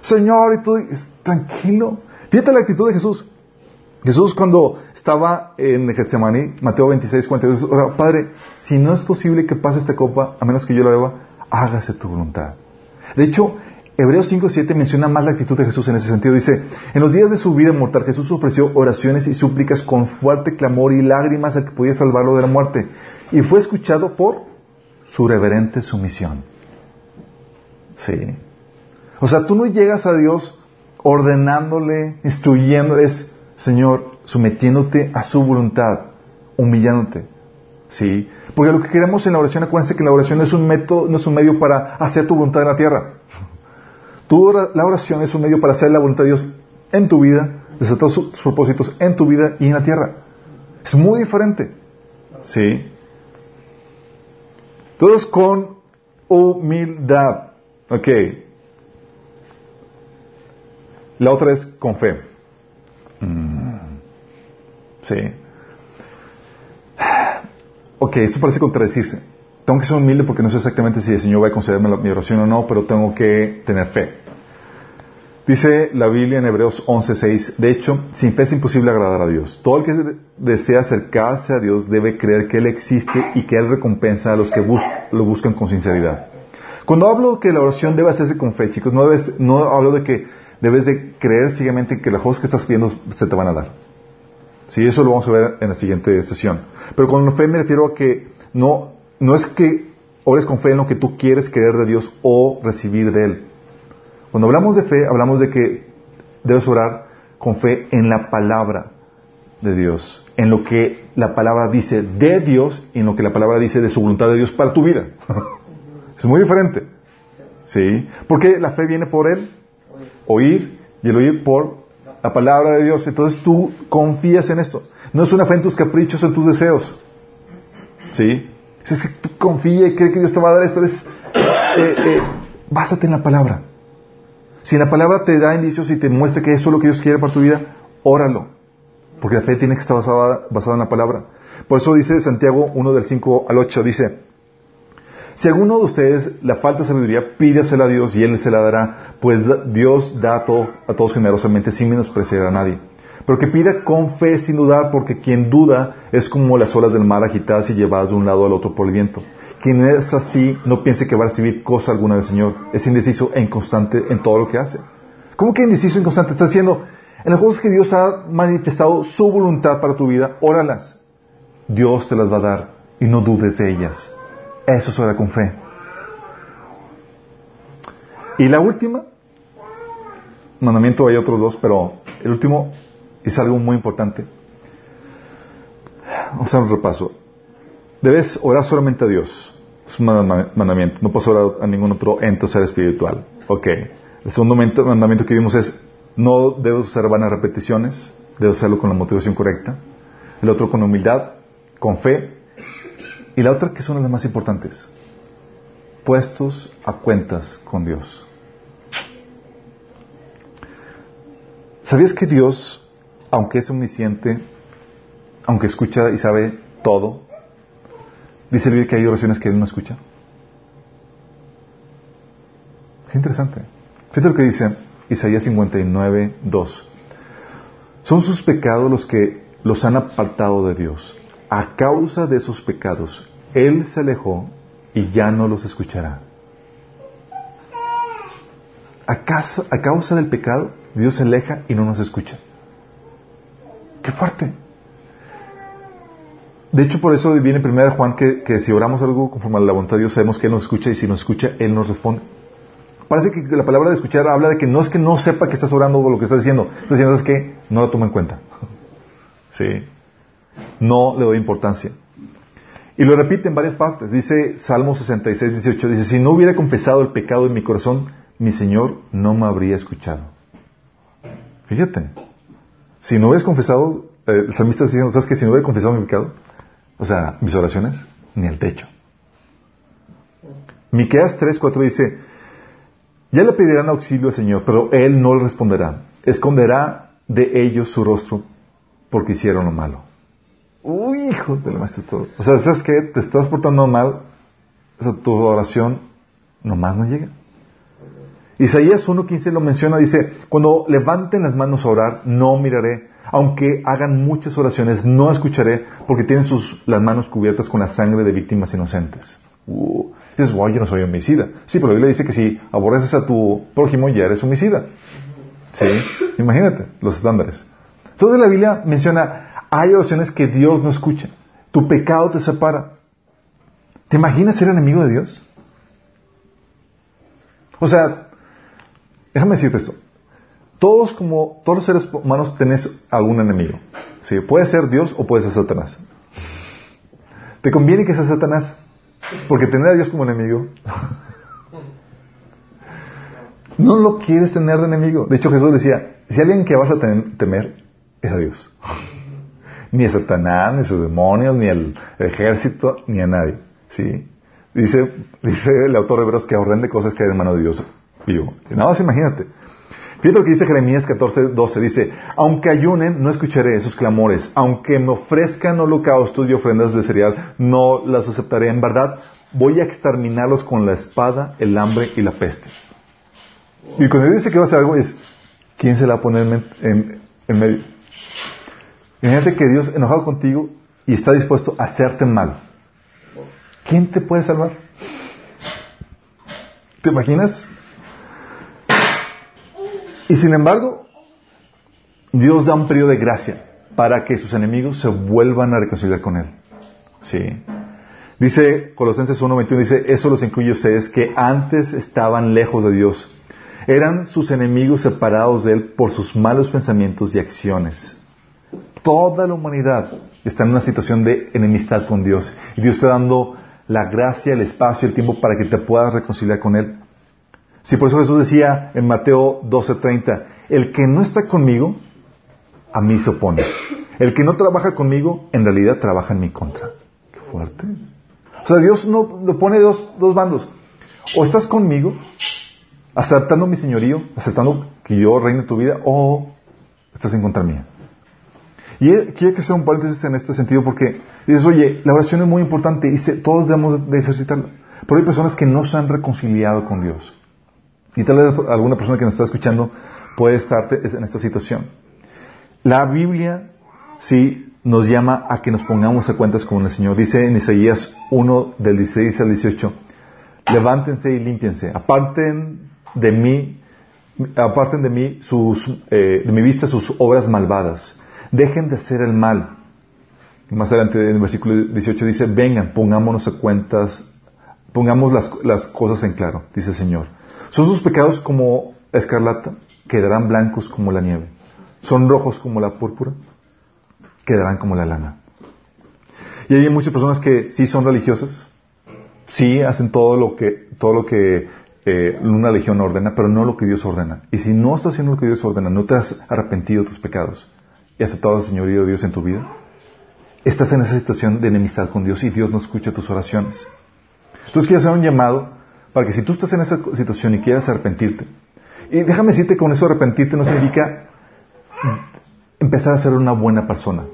Señor, y tú, tranquilo. Fíjate la actitud de Jesús. Jesús cuando estaba en Getsemaní, Mateo 26, 42, Padre, si no es posible que pase esta copa, a menos que yo la beba, hágase tu voluntad. De hecho, Hebreos 5, 7 menciona más la actitud de Jesús en ese sentido. Dice, en los días de su vida mortal Jesús ofreció oraciones y súplicas con fuerte clamor y lágrimas al que podía salvarlo de la muerte. Y fue escuchado por su reverente sumisión. Sí. O sea, tú no llegas a Dios ordenándole, instruyéndole, Señor, sometiéndote a su voluntad, humillándote. ¿Sí? Porque lo que queremos en la oración, acuérdense que la oración no es un método, no es un medio para hacer tu voluntad en la tierra. Tu, la oración es un medio para hacer la voluntad de Dios en tu vida, desatar sus propósitos en tu vida y en la tierra. Es muy diferente. ¿Sí? Todos con humildad. Ok. La otra es con fe. Mm. Sí. Ok, esto parece contradecirse. Tengo que ser humilde porque no sé exactamente si el Señor va a concederme mi oración o no, pero tengo que tener fe. Dice la Biblia en Hebreos 11:6, de hecho, sin fe es imposible agradar a Dios. Todo el que desea acercarse a Dios debe creer que Él existe y que Él recompensa a los que lo buscan con sinceridad. Cuando hablo que la oración debe hacerse con fe, chicos, no, no hablo de que debes de creer ciegamente que las cosas que estás pidiendo se te van a dar. Sí, eso lo vamos a ver en la siguiente sesión. Pero con fe me refiero a que no, no es que ores con fe en lo que tú quieres creer de Dios o recibir de Él. Cuando hablamos de fe, hablamos de que debes orar con fe en la palabra de Dios, en lo que la palabra dice de Dios y en lo que la palabra dice de su voluntad de Dios para tu vida. es muy diferente. ¿Sí? Porque la fe viene por el oír y el oír por la palabra de Dios. Entonces tú confías en esto. No es una fe en tus caprichos, en tus deseos. ¿Sí? Es que tú confías y crees que Dios te va a dar esto. Es, eh, eh, básate en la palabra. Si la palabra te da indicios y te muestra que eso es lo que Dios quiere para tu vida, óralo. Porque la fe tiene que estar basada, en la palabra. Por eso dice Santiago 1 del 5 al 8, dice, si alguno de ustedes la falta de sabiduría, pídasela a Dios y Él se la dará, pues Dios da a, a todos generosamente sin menospreciar a nadie. Pero que pida con fe sin dudar, porque quien duda es como las olas del mar agitadas y llevadas de un lado al otro por el viento. Quien es así, no piense que va a recibir cosa alguna del Señor. Es indeciso e inconstante en todo lo que hace. ¿Cómo que indeciso e inconstante? Está diciendo, en las cosas que Dios ha manifestado su voluntad para tu vida, óralas. Dios te las va a dar y no dudes de ellas. Eso es con fe. Y la última, mandamiento hay otros dos, pero el último es algo muy importante. Vamos a hacer un repaso. Debes orar solamente a Dios. Es un mandamiento. No puedes orar a ningún otro ente o ser espiritual. Ok. El segundo mandamiento que vimos es no debes usar vanas repeticiones. Debes hacerlo con la motivación correcta. El otro con humildad, con fe y la otra que es una de las más importantes, puestos a cuentas con Dios. ¿Sabías que Dios, aunque es omnisciente, aunque escucha y sabe todo, dice el que hay oraciones que Él no escucha? Es interesante. Fíjate lo que dice Isaías 59, 2. Son sus pecados los que los han apartado de Dios a causa de esos pecados, Él se alejó y ya no los escuchará. A causa, a causa del pecado, Dios se aleja y no nos escucha. ¡Qué fuerte! De hecho, por eso viene en 1 Juan que, si oramos algo conforme a la voluntad de Dios, sabemos que Él nos escucha y si nos escucha, Él nos responde. Parece que la palabra de escuchar habla de que no es que no sepa que estás orando o lo que estás diciendo, estás diciendo es que no lo toma en cuenta. ¿Sí? no le doy importancia. Y lo repite en varias partes. Dice Salmo 66, 18, dice, si no hubiera confesado el pecado en mi corazón, mi Señor no me habría escuchado. Fíjate, si no hubieras confesado, eh, el salmista está diciendo, ¿sabes que Si no hubiera confesado mi pecado, o sea, mis oraciones, ni el techo. Miqueas 3, 4 dice, ya le pedirán auxilio al Señor, pero Él no le responderá. Esconderá de ellos su rostro porque hicieron lo malo. Uy, hijo de la maestra. O sea, ¿sabes qué? Te estás portando mal, o sea, tu oración nomás no llega. Isaías 1.15 lo menciona, dice, cuando levanten las manos a orar, no miraré. Aunque hagan muchas oraciones, no escucharé, porque tienen sus, las manos cubiertas con la sangre de víctimas inocentes. Uh, dices, wow, yo no soy homicida. Sí, pero la Biblia dice que si aborreces a tu prójimo, ya eres homicida. ¿Sí? Imagínate los estándares. Entonces la Biblia menciona, hay oraciones que Dios no escucha. Tu pecado te separa. ¿Te imaginas ser enemigo de Dios? O sea, déjame decirte esto. Todos como todos los seres humanos tenés algún enemigo. ¿sí? Puede ser Dios o puede ser Satanás. ¿Te conviene que sea Satanás? Porque tener a Dios como enemigo. No lo quieres tener de enemigo. De hecho, Jesús decía, si alguien que vas a temer es a Dios. ni a Satanás, ni a sus demonios, ni al ejército, ni a nadie. ¿Sí? Dice, dice el autor de Hebreos que horrende cosas que hay en mano de Dios vivo. Nada más imagínate. Fíjate lo que dice Jeremías 14, 12. Dice, aunque ayunen, no escucharé sus clamores. Aunque me ofrezcan holocaustos y ofrendas de cereal, no las aceptaré. En verdad, voy a exterminarlos con la espada, el hambre y la peste. Y cuando dice que va a hacer algo es, ¿quién se la va a poner en, medio? Imagínate que Dios enojado contigo y está dispuesto a hacerte mal. ¿Quién te puede salvar? ¿Te imaginas? Y sin embargo, Dios da un periodo de gracia para que sus enemigos se vuelvan a reconciliar con Él. Sí. Dice Colosenses 1.21, dice, eso los incluye ustedes que antes estaban lejos de Dios eran sus enemigos separados de él por sus malos pensamientos y acciones. Toda la humanidad está en una situación de enemistad con Dios. Y Dios está dando la gracia, el espacio, el tiempo para que te puedas reconciliar con Él. Si por eso Jesús decía en Mateo 12:30, el que no está conmigo, a mí se opone. El que no trabaja conmigo, en realidad trabaja en mi contra. Qué fuerte. O sea, Dios no lo pone dos, dos bandos. O estás conmigo aceptando mi señorío, aceptando que yo reine tu vida, o estás en contra mía. Y quiero que hacer un paréntesis en este sentido porque dices, oye, la oración es muy importante y todos debemos de ejercitarla. Pero hay personas que no se han reconciliado con Dios. Y tal vez alguna persona que nos está escuchando puede estar en esta situación. La Biblia sí nos llama a que nos pongamos a cuentas con el Señor. Dice en Isaías 1 del 16 al 18, levántense y límpiense, aparten de mí, aparten de mí sus, eh, de mi vista sus obras malvadas. Dejen de hacer el mal. Más adelante en el versículo 18 dice, vengan, pongámonos a cuentas, pongamos las, las cosas en claro, dice el Señor. Son sus pecados como escarlata, quedarán blancos como la nieve. Son rojos como la púrpura, quedarán como la lana. Y hay muchas personas que sí son religiosas, sí hacen todo lo que, todo lo que eh, una legión ordena, pero no lo que Dios ordena. Y si no estás haciendo lo que Dios ordena, no te has arrepentido de tus pecados y aceptado al señorío de Dios en tu vida, estás en esa situación de enemistad con Dios y Dios no escucha tus oraciones. Entonces quiero hacer un llamado para que si tú estás en esa situación y quieres arrepentirte, y déjame decirte con eso arrepentirte no significa empezar a ser una buena persona.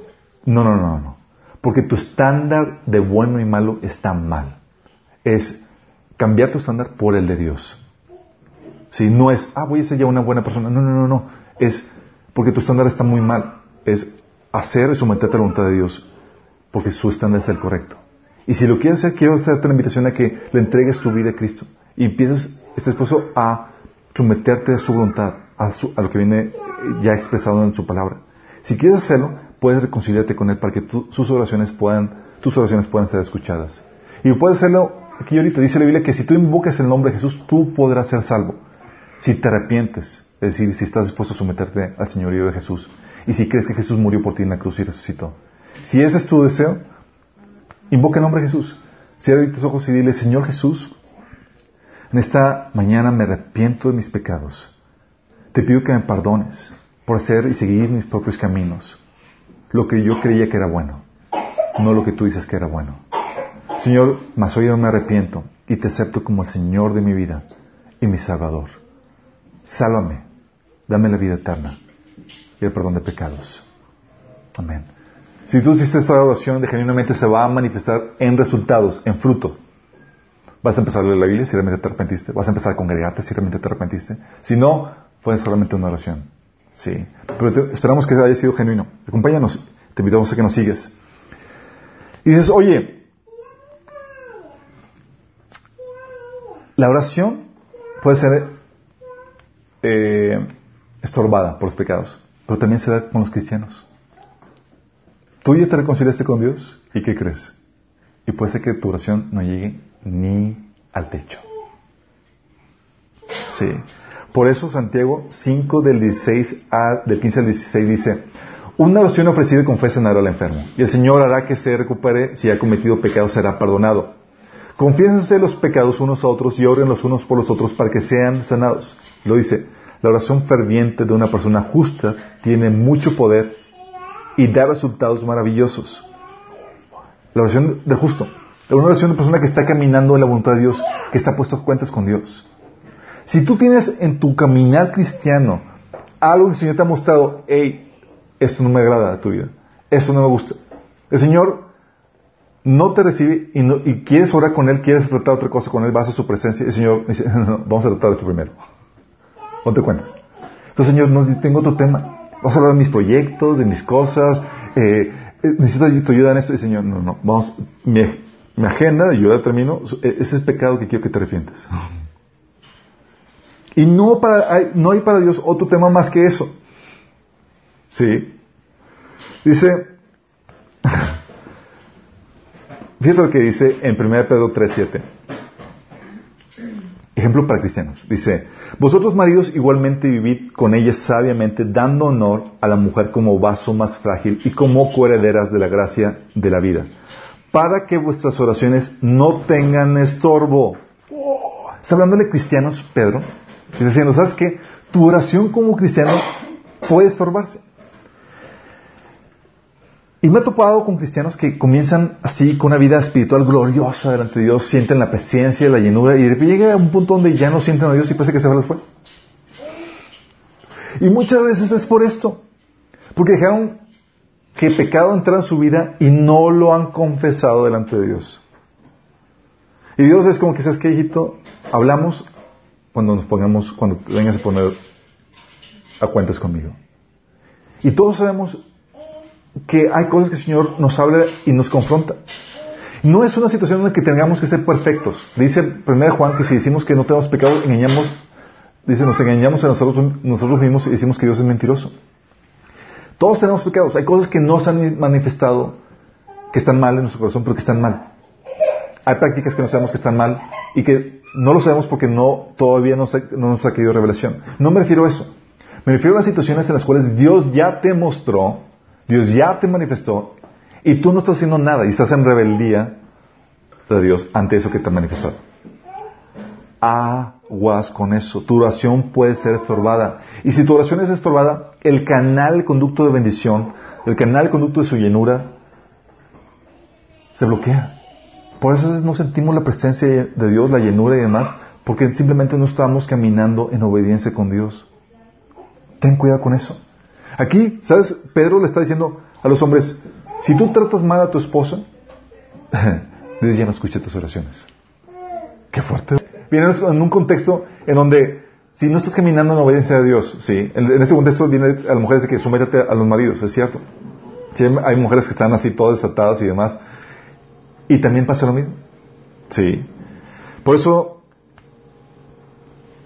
No, no, no, no. Porque tu estándar de bueno y malo está mal. Es cambiar tu estándar por el de Dios. Si no es, ah, voy a ser ya una buena persona. No, no, no, no. Es porque tu estándar está muy mal. Es hacer y someterte a la voluntad de Dios. Porque su estándar es el correcto. Y si lo quieres hacer, quiero hacerte la invitación a que le entregues tu vida a Cristo. Y empieces, este esposo, a someterte a su voluntad, a, lo que viene ya expresado en su palabra. Si quieres hacerlo, puedes reconciliarte con Él para que sus oraciones puedan, tus oraciones puedan ser escuchadas. Y puedes hacerlo Aquí ahorita dice la Biblia que si tú invocas el nombre de Jesús, tú podrás ser salvo. Si te arrepientes, es decir, si estás dispuesto a someterte al señorío de Jesús. Y si crees que Jesús murió por ti en la cruz y resucitó. Si ese es tu deseo, invoca el nombre de Jesús. Cierra tus ojos y dile, Señor Jesús, en esta mañana me arrepiento de mis pecados. Te pido que me perdones por hacer y seguir mis propios caminos. Lo que yo creía que era bueno, no lo que tú dices que era bueno. Señor, mas hoy yo me arrepiento y te acepto como el Señor de mi vida y mi Salvador. Sálvame, dame la vida eterna y el perdón de pecados. Amén. Si tú hiciste esta oración, genuinamente se va a manifestar en resultados, en fruto. Vas a empezar a leer la Biblia si realmente te arrepentiste. Vas a empezar a congregarte si realmente te arrepentiste. Si no, fue solamente una oración. Sí. Pero esperamos que haya sido genuino. Acompáñanos. Te invitamos a que nos sigas. Y dices, oye, La oración puede ser eh, estorbada por los pecados, pero también se da con los cristianos. Tú ya te reconciliaste con Dios y ¿qué crees? Y puede ser que tu oración no llegue ni al techo. Sí. Por eso Santiago 5 del 16 del 15 al 16 dice, una oración ofrecida confesa nada al enfermo, y el Señor hará que se recupere, si ha cometido pecado será perdonado. Confiésense los pecados unos a otros y oren los unos por los otros para que sean sanados. Lo dice, la oración ferviente de una persona justa tiene mucho poder y da resultados maravillosos. La oración del justo. Una oración de persona que está caminando en la voluntad de Dios, que está puesto cuentas con Dios. Si tú tienes en tu caminar cristiano algo que el Señor te ha mostrado, hey, esto no me agrada de tu vida, esto no me gusta. El Señor no te recibe y, quieres orar con Él, quieres tratar otra cosa con Él, vas a su presencia el Señor dice, no, vamos a tratar esto primero. No te cuentas. Entonces, Señor, no tengo otro tema. Vamos a hablar de mis proyectos, de mis cosas. Eh, eh, necesito tu ayuda en esto. Y Señor, no, no, vamos, mi, mi agenda, yo ya termino, ese es el pecado que quiero que te arrepientes. Y no, para, no hay para Dios otro tema más que eso. ¿Sí? Dice, fíjate lo que dice en 1 Pedro 3.7. Ejemplo para cristianos. Dice, vosotros maridos igualmente vivid con ella sabiamente, dando honor a la mujer como vaso más frágil y como coherederas de la gracia de la vida, para que vuestras oraciones no tengan estorbo. Está hablando de cristianos, Pedro. Está diciendo, ¿sabes qué? Tu oración como cristiano puede estorbarse. Y me he topado con cristianos que comienzan así con una vida espiritual gloriosa delante de Dios, sienten la presencia, la llenura, y de repente llega a un punto donde ya no sienten a Dios y parece que se va después. Y muchas veces es por esto, porque dejaron que pecado entrara en su vida y no lo han confesado delante de Dios. Y Dios es como que, ¿sabes qué, hijito? Hablamos cuando nos pongamos, cuando vengas a poner a cuentas conmigo. Y todos sabemos que hay cosas que el Señor nos habla y nos confronta. No es una situación en la que tengamos que ser perfectos. Dice 1 Juan que si decimos que no tenemos pecado, engañamos, dice, nos engañamos a nosotros, mismos y decimos que Dios es mentiroso. Todos tenemos pecados. Hay cosas que no se han manifestado que están mal en nuestro corazón, pero que están mal. Hay prácticas que no sabemos que están mal y que no lo sabemos porque no, todavía no, no nos ha querido revelación. No me refiero a eso. Me refiero a las situaciones en las cuales Dios ya te mostró Dios ya te manifestó y tú no estás haciendo nada y estás en rebeldía de Dios ante eso que te ha manifestado. Aguas con eso. Tu oración puede ser estorbada. Y si tu oración es estorbada, el canal, conducto de bendición, el canal, conducto de su llenura, se bloquea. Por eso no sentimos la presencia de Dios, la llenura y demás, porque simplemente no estamos caminando en obediencia con Dios. Ten cuidado con eso. Aquí, ¿sabes? Pedro le está diciendo a los hombres, si tú tratas mal a tu esposa, Dios ya no escucha tus oraciones. Qué fuerte. Viene en un contexto en donde si no estás caminando en obediencia a Dios, sí, en, ese contexto viene a las mujeres de que sométate a los maridos, es cierto. hay mujeres que están así todas desatadas y demás. Y también pasa lo mismo. Sí. Por eso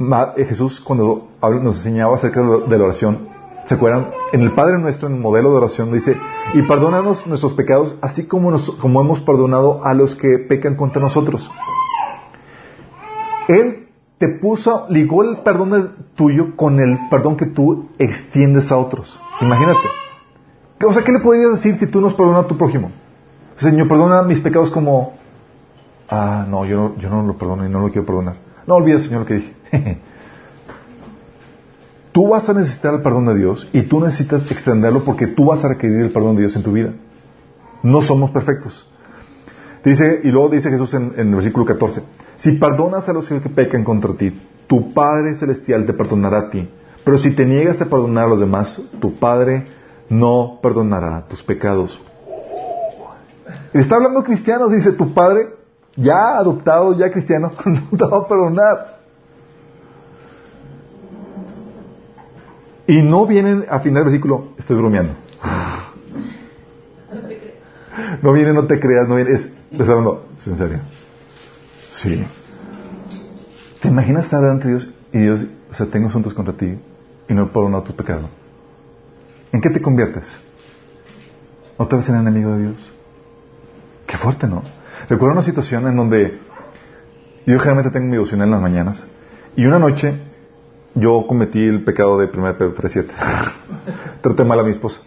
eh, Jesús cuando nos enseñaba acerca de la oración, ¿Se acuerdan? En el Padre Nuestro, en el modelo de oración, dice, y perdónanos nuestros pecados, así como, nos, como hemos perdonado a los que pecan contra nosotros. Él te puso, ligó el perdón tuyo con el perdón que tú extiendes a otros. Imagínate. O sea, ¿qué le podrías decir si tú nos perdonas a tu prójimo? Señor, perdona mis pecados como, ah, no, yo no, yo no lo perdono y no lo quiero perdonar. No olvides, Señor, lo que dije. Tú vas a necesitar el perdón de Dios y tú necesitas extenderlo porque tú vas a requerir el perdón de Dios en tu vida. No somos perfectos. Dice, y luego dice Jesús en, el versículo 14, si perdonas a los que pecan contra ti, tu Padre Celestial te perdonará a ti. Pero si te niegas a perdonar a los demás, tu Padre no perdonará tus pecados. está hablando cristianos, dice, tu Padre, ya adoptado, ya cristiano, no te va a perdonar. Y no vienen a final del versículo, estoy bromeando. No viene, no te creas, no viene, es, hablando, es. Sí. ¿Te imaginas estar de Dios y Dios, o sea, tengo asuntos contra ti y no perdonar tu pecado? ¿En qué te conviertes? ¿Otra vez en enemigo de Dios? Qué fuerte, ¿no? Recuerdo una situación en donde yo generalmente tengo mi devocional en las mañanas y una noche yo cometí el pecado de 1 Pedro 3.7. Traté mal a mi esposa.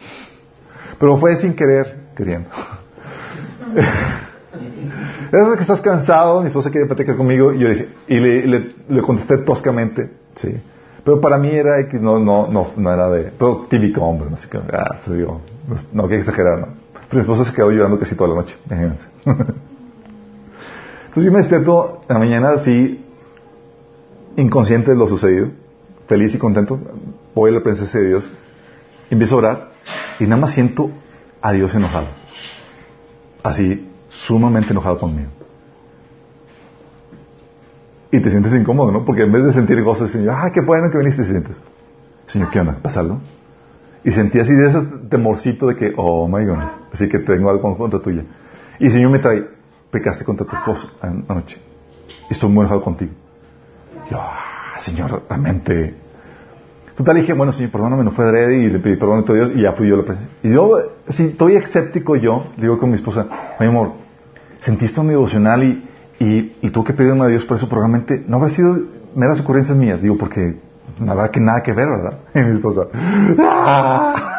Pero fue sin querer, queriendo. Es que estás cansado, mi esposa quiere platicar conmigo, y yo dije, y le, le, contesté toscamente, sí. Pero para mí era que no, no, no, no era de, pero típico hombre, así que, ah, te digo, no, hay que exagerar, ¿no? Pero mi esposa se quedó llorando casi toda la noche, imagínense. Entonces yo me despierto en la mañana así, inconsciente de lo sucedido, feliz y contento, voy a la presencia de Dios, empiezo a orar y nada más siento a Dios enojado. Así, sumamente enojado conmigo. Y te sientes incómodo, ¿no? Porque en vez de sentir gozo, Señor, ah, qué bueno que viniste, te sientes. Señor, ¿qué onda? ¿Pasa algo? Y sentí así de ese temorcito de que, oh my goodness, así que tengo algo contra tuya. Y el Señor me trae, pecaste contra tu esposo anoche. Y estoy muy enojado contigo. yo, ah, Señor, realmente. Total, dije, bueno, Señor, perdóname, no fue adrede y le pedí perdón a Dios y ya fui yo la presencia. Y yo, si estoy escéptico yo, digo con mi esposa, mi amor, sentiste un devocional y y, y tuve que pedirme a Dios por eso, probablemente no habrá sido meras ocurrencias mías, digo, porque la verdad que nada que ver, ¿verdad? Y mi esposa, ¡Ah!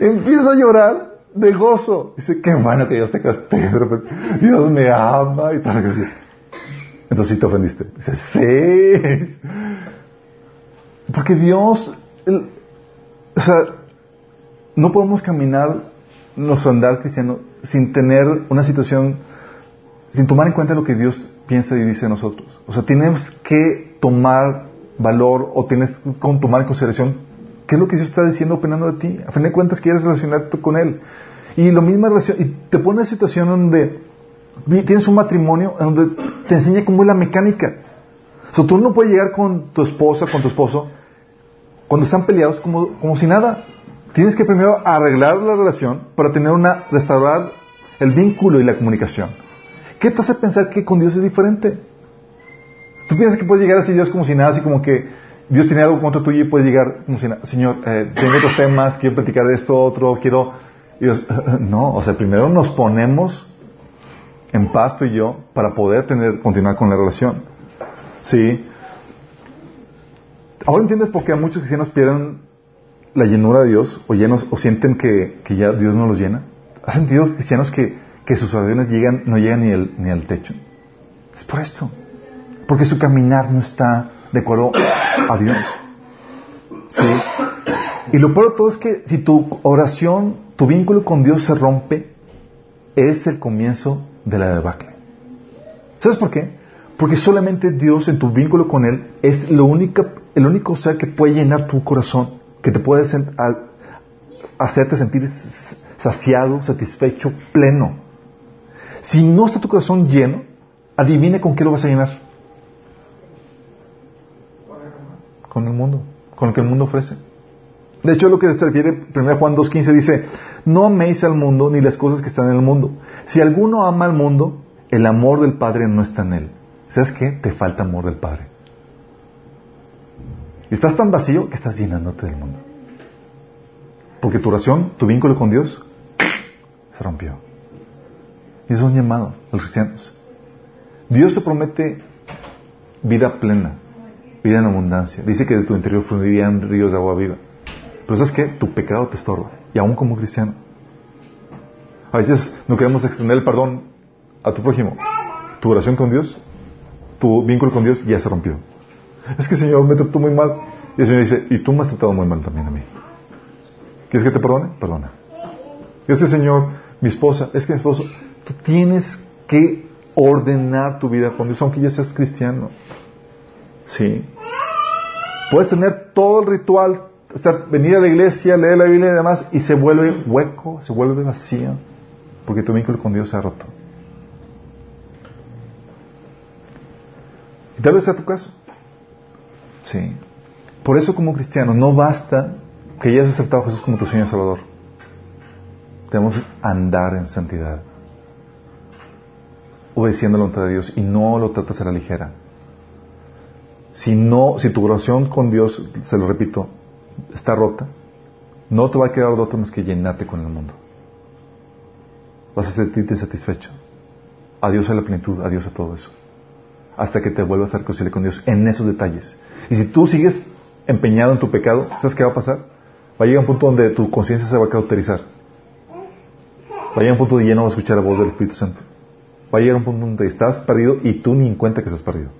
empieza a llorar de gozo. Dice, qué bueno que Dios te castigue, Dios me ama y tal. Que Entonces sí te ofendiste. Dice, sí. Porque Dios, o sea, no podemos caminar nuestro andar cristiano sin tener una situación, sin tomar en cuenta lo que Dios piensa y dice de nosotros. O sea, tienes que tomar valor o tienes que tomar en consideración qué es lo que Dios está diciendo, opinando de ti. A fin de cuentas, quieres relacionarte con Él. Y lo mismo relación, y te pone en una situación donde tienes un matrimonio donde te enseña cómo es la mecánica. O sea, tú no puedes llegar con tu esposa, con tu esposo, cuando están peleados como, como si nada. Tienes que primero arreglar la relación para tener una, restaurar el vínculo y la comunicación. ¿Qué te hace pensar que con Dios es diferente? Tú piensas que puedes llegar así Dios como si nada, así como que Dios tiene algo contra tuyo y puedes llegar como si nada. Señor, eh, tengo otros temas, quiero platicar de esto, otro, quiero... Dios, no, o sea, primero nos ponemos en paz tú y yo para poder tener, continuar con la relación. ¿Sí? Ahora entiendes por qué muchos cristianos pierden la llenura de Dios o, llenos, o sienten que, ya Dios no los llena? ¿Has sentido cristianos que, que sus oraciones llegan, no llegan ni, ni al techo? Es por esto. Porque su caminar no está de acuerdo a Dios. ¿Sí? Y lo peor de todo es que si tu oración, tu vínculo con Dios se rompe, es el comienzo de la debacle. ¿Sabes por qué? Porque solamente Dios en tu vínculo con Él es lo único, el único ser que puede llenar tu corazón que te puede hacerte sentir saciado, satisfecho, pleno. Si no está tu corazón lleno, adivine con qué lo vas a llenar. Con el mundo, con lo que el mundo ofrece. De hecho, lo que se refiere 1 Juan 2.15 dice, no améis al mundo ni las cosas que están en el mundo. Si alguno ama al mundo, el amor del Padre no está en él. ¿Sabes qué? Te falta amor del Padre. Estás tan vacío que estás llenándote del mundo. Porque tu oración, tu vínculo con Dios, se rompió. Y es un llamado a los cristianos. Dios te promete vida plena, vida en abundancia. Dice que de tu interior fluirían ríos de agua viva. Pero sabes que tu pecado te estorba. Y aún como cristiano. A veces no queremos extender el perdón a tu prójimo. Tu oración con Dios, tu vínculo con Dios ya se rompió. Es que Señor me trató muy mal. Y el Señor dice, y tú me has tratado muy mal también a mí. ¿Quieres que te perdone? Perdona. Este Señor, mi esposa, es que mi esposo, tú tienes que ordenar tu vida con Dios, aunque ya seas cristiano. Sí. Puedes tener todo el ritual, estar, venir a la iglesia, leer la Biblia y demás, y se vuelve hueco, se vuelve vacío, porque tu vínculo con Dios se ha roto. Y tal vez sea tu caso. Sí. Por eso como cristiano no basta que ya has aceptado a Jesús como tu Señor Salvador. Debemos andar en santidad, obedeciendo la voluntad de Dios y no lo tratas a la ligera. Si no, si tu oración con Dios, se lo repito, está rota, no te va a quedar rota más que llenarte con el mundo. Vas a sentirte satisfecho. Adiós a la plenitud, adiós a todo eso. Hasta que te vuelvas a reconciliar con Dios en esos detalles. Y si tú sigues empeñado en tu pecado, ¿sabes qué va a pasar? Va a llegar un punto donde tu conciencia se va a cauterizar. Va a llegar un punto donde ya no vas a escuchar la voz del Espíritu Santo. Va a llegar un punto donde estás perdido y tú ni en cuenta que estás perdido.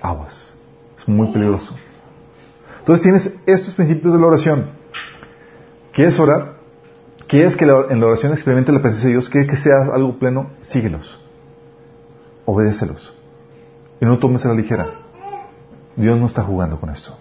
aguas. Es muy peligroso. Entonces tienes estos principios de la oración. ¿Quieres orar? ¿Quieres que en la oración experimente la presencia de Dios? ¿Quieres que sea algo pleno? Síguelos. Obedécelos. Y no tomes a la ligera. Dios no está jugando con esto.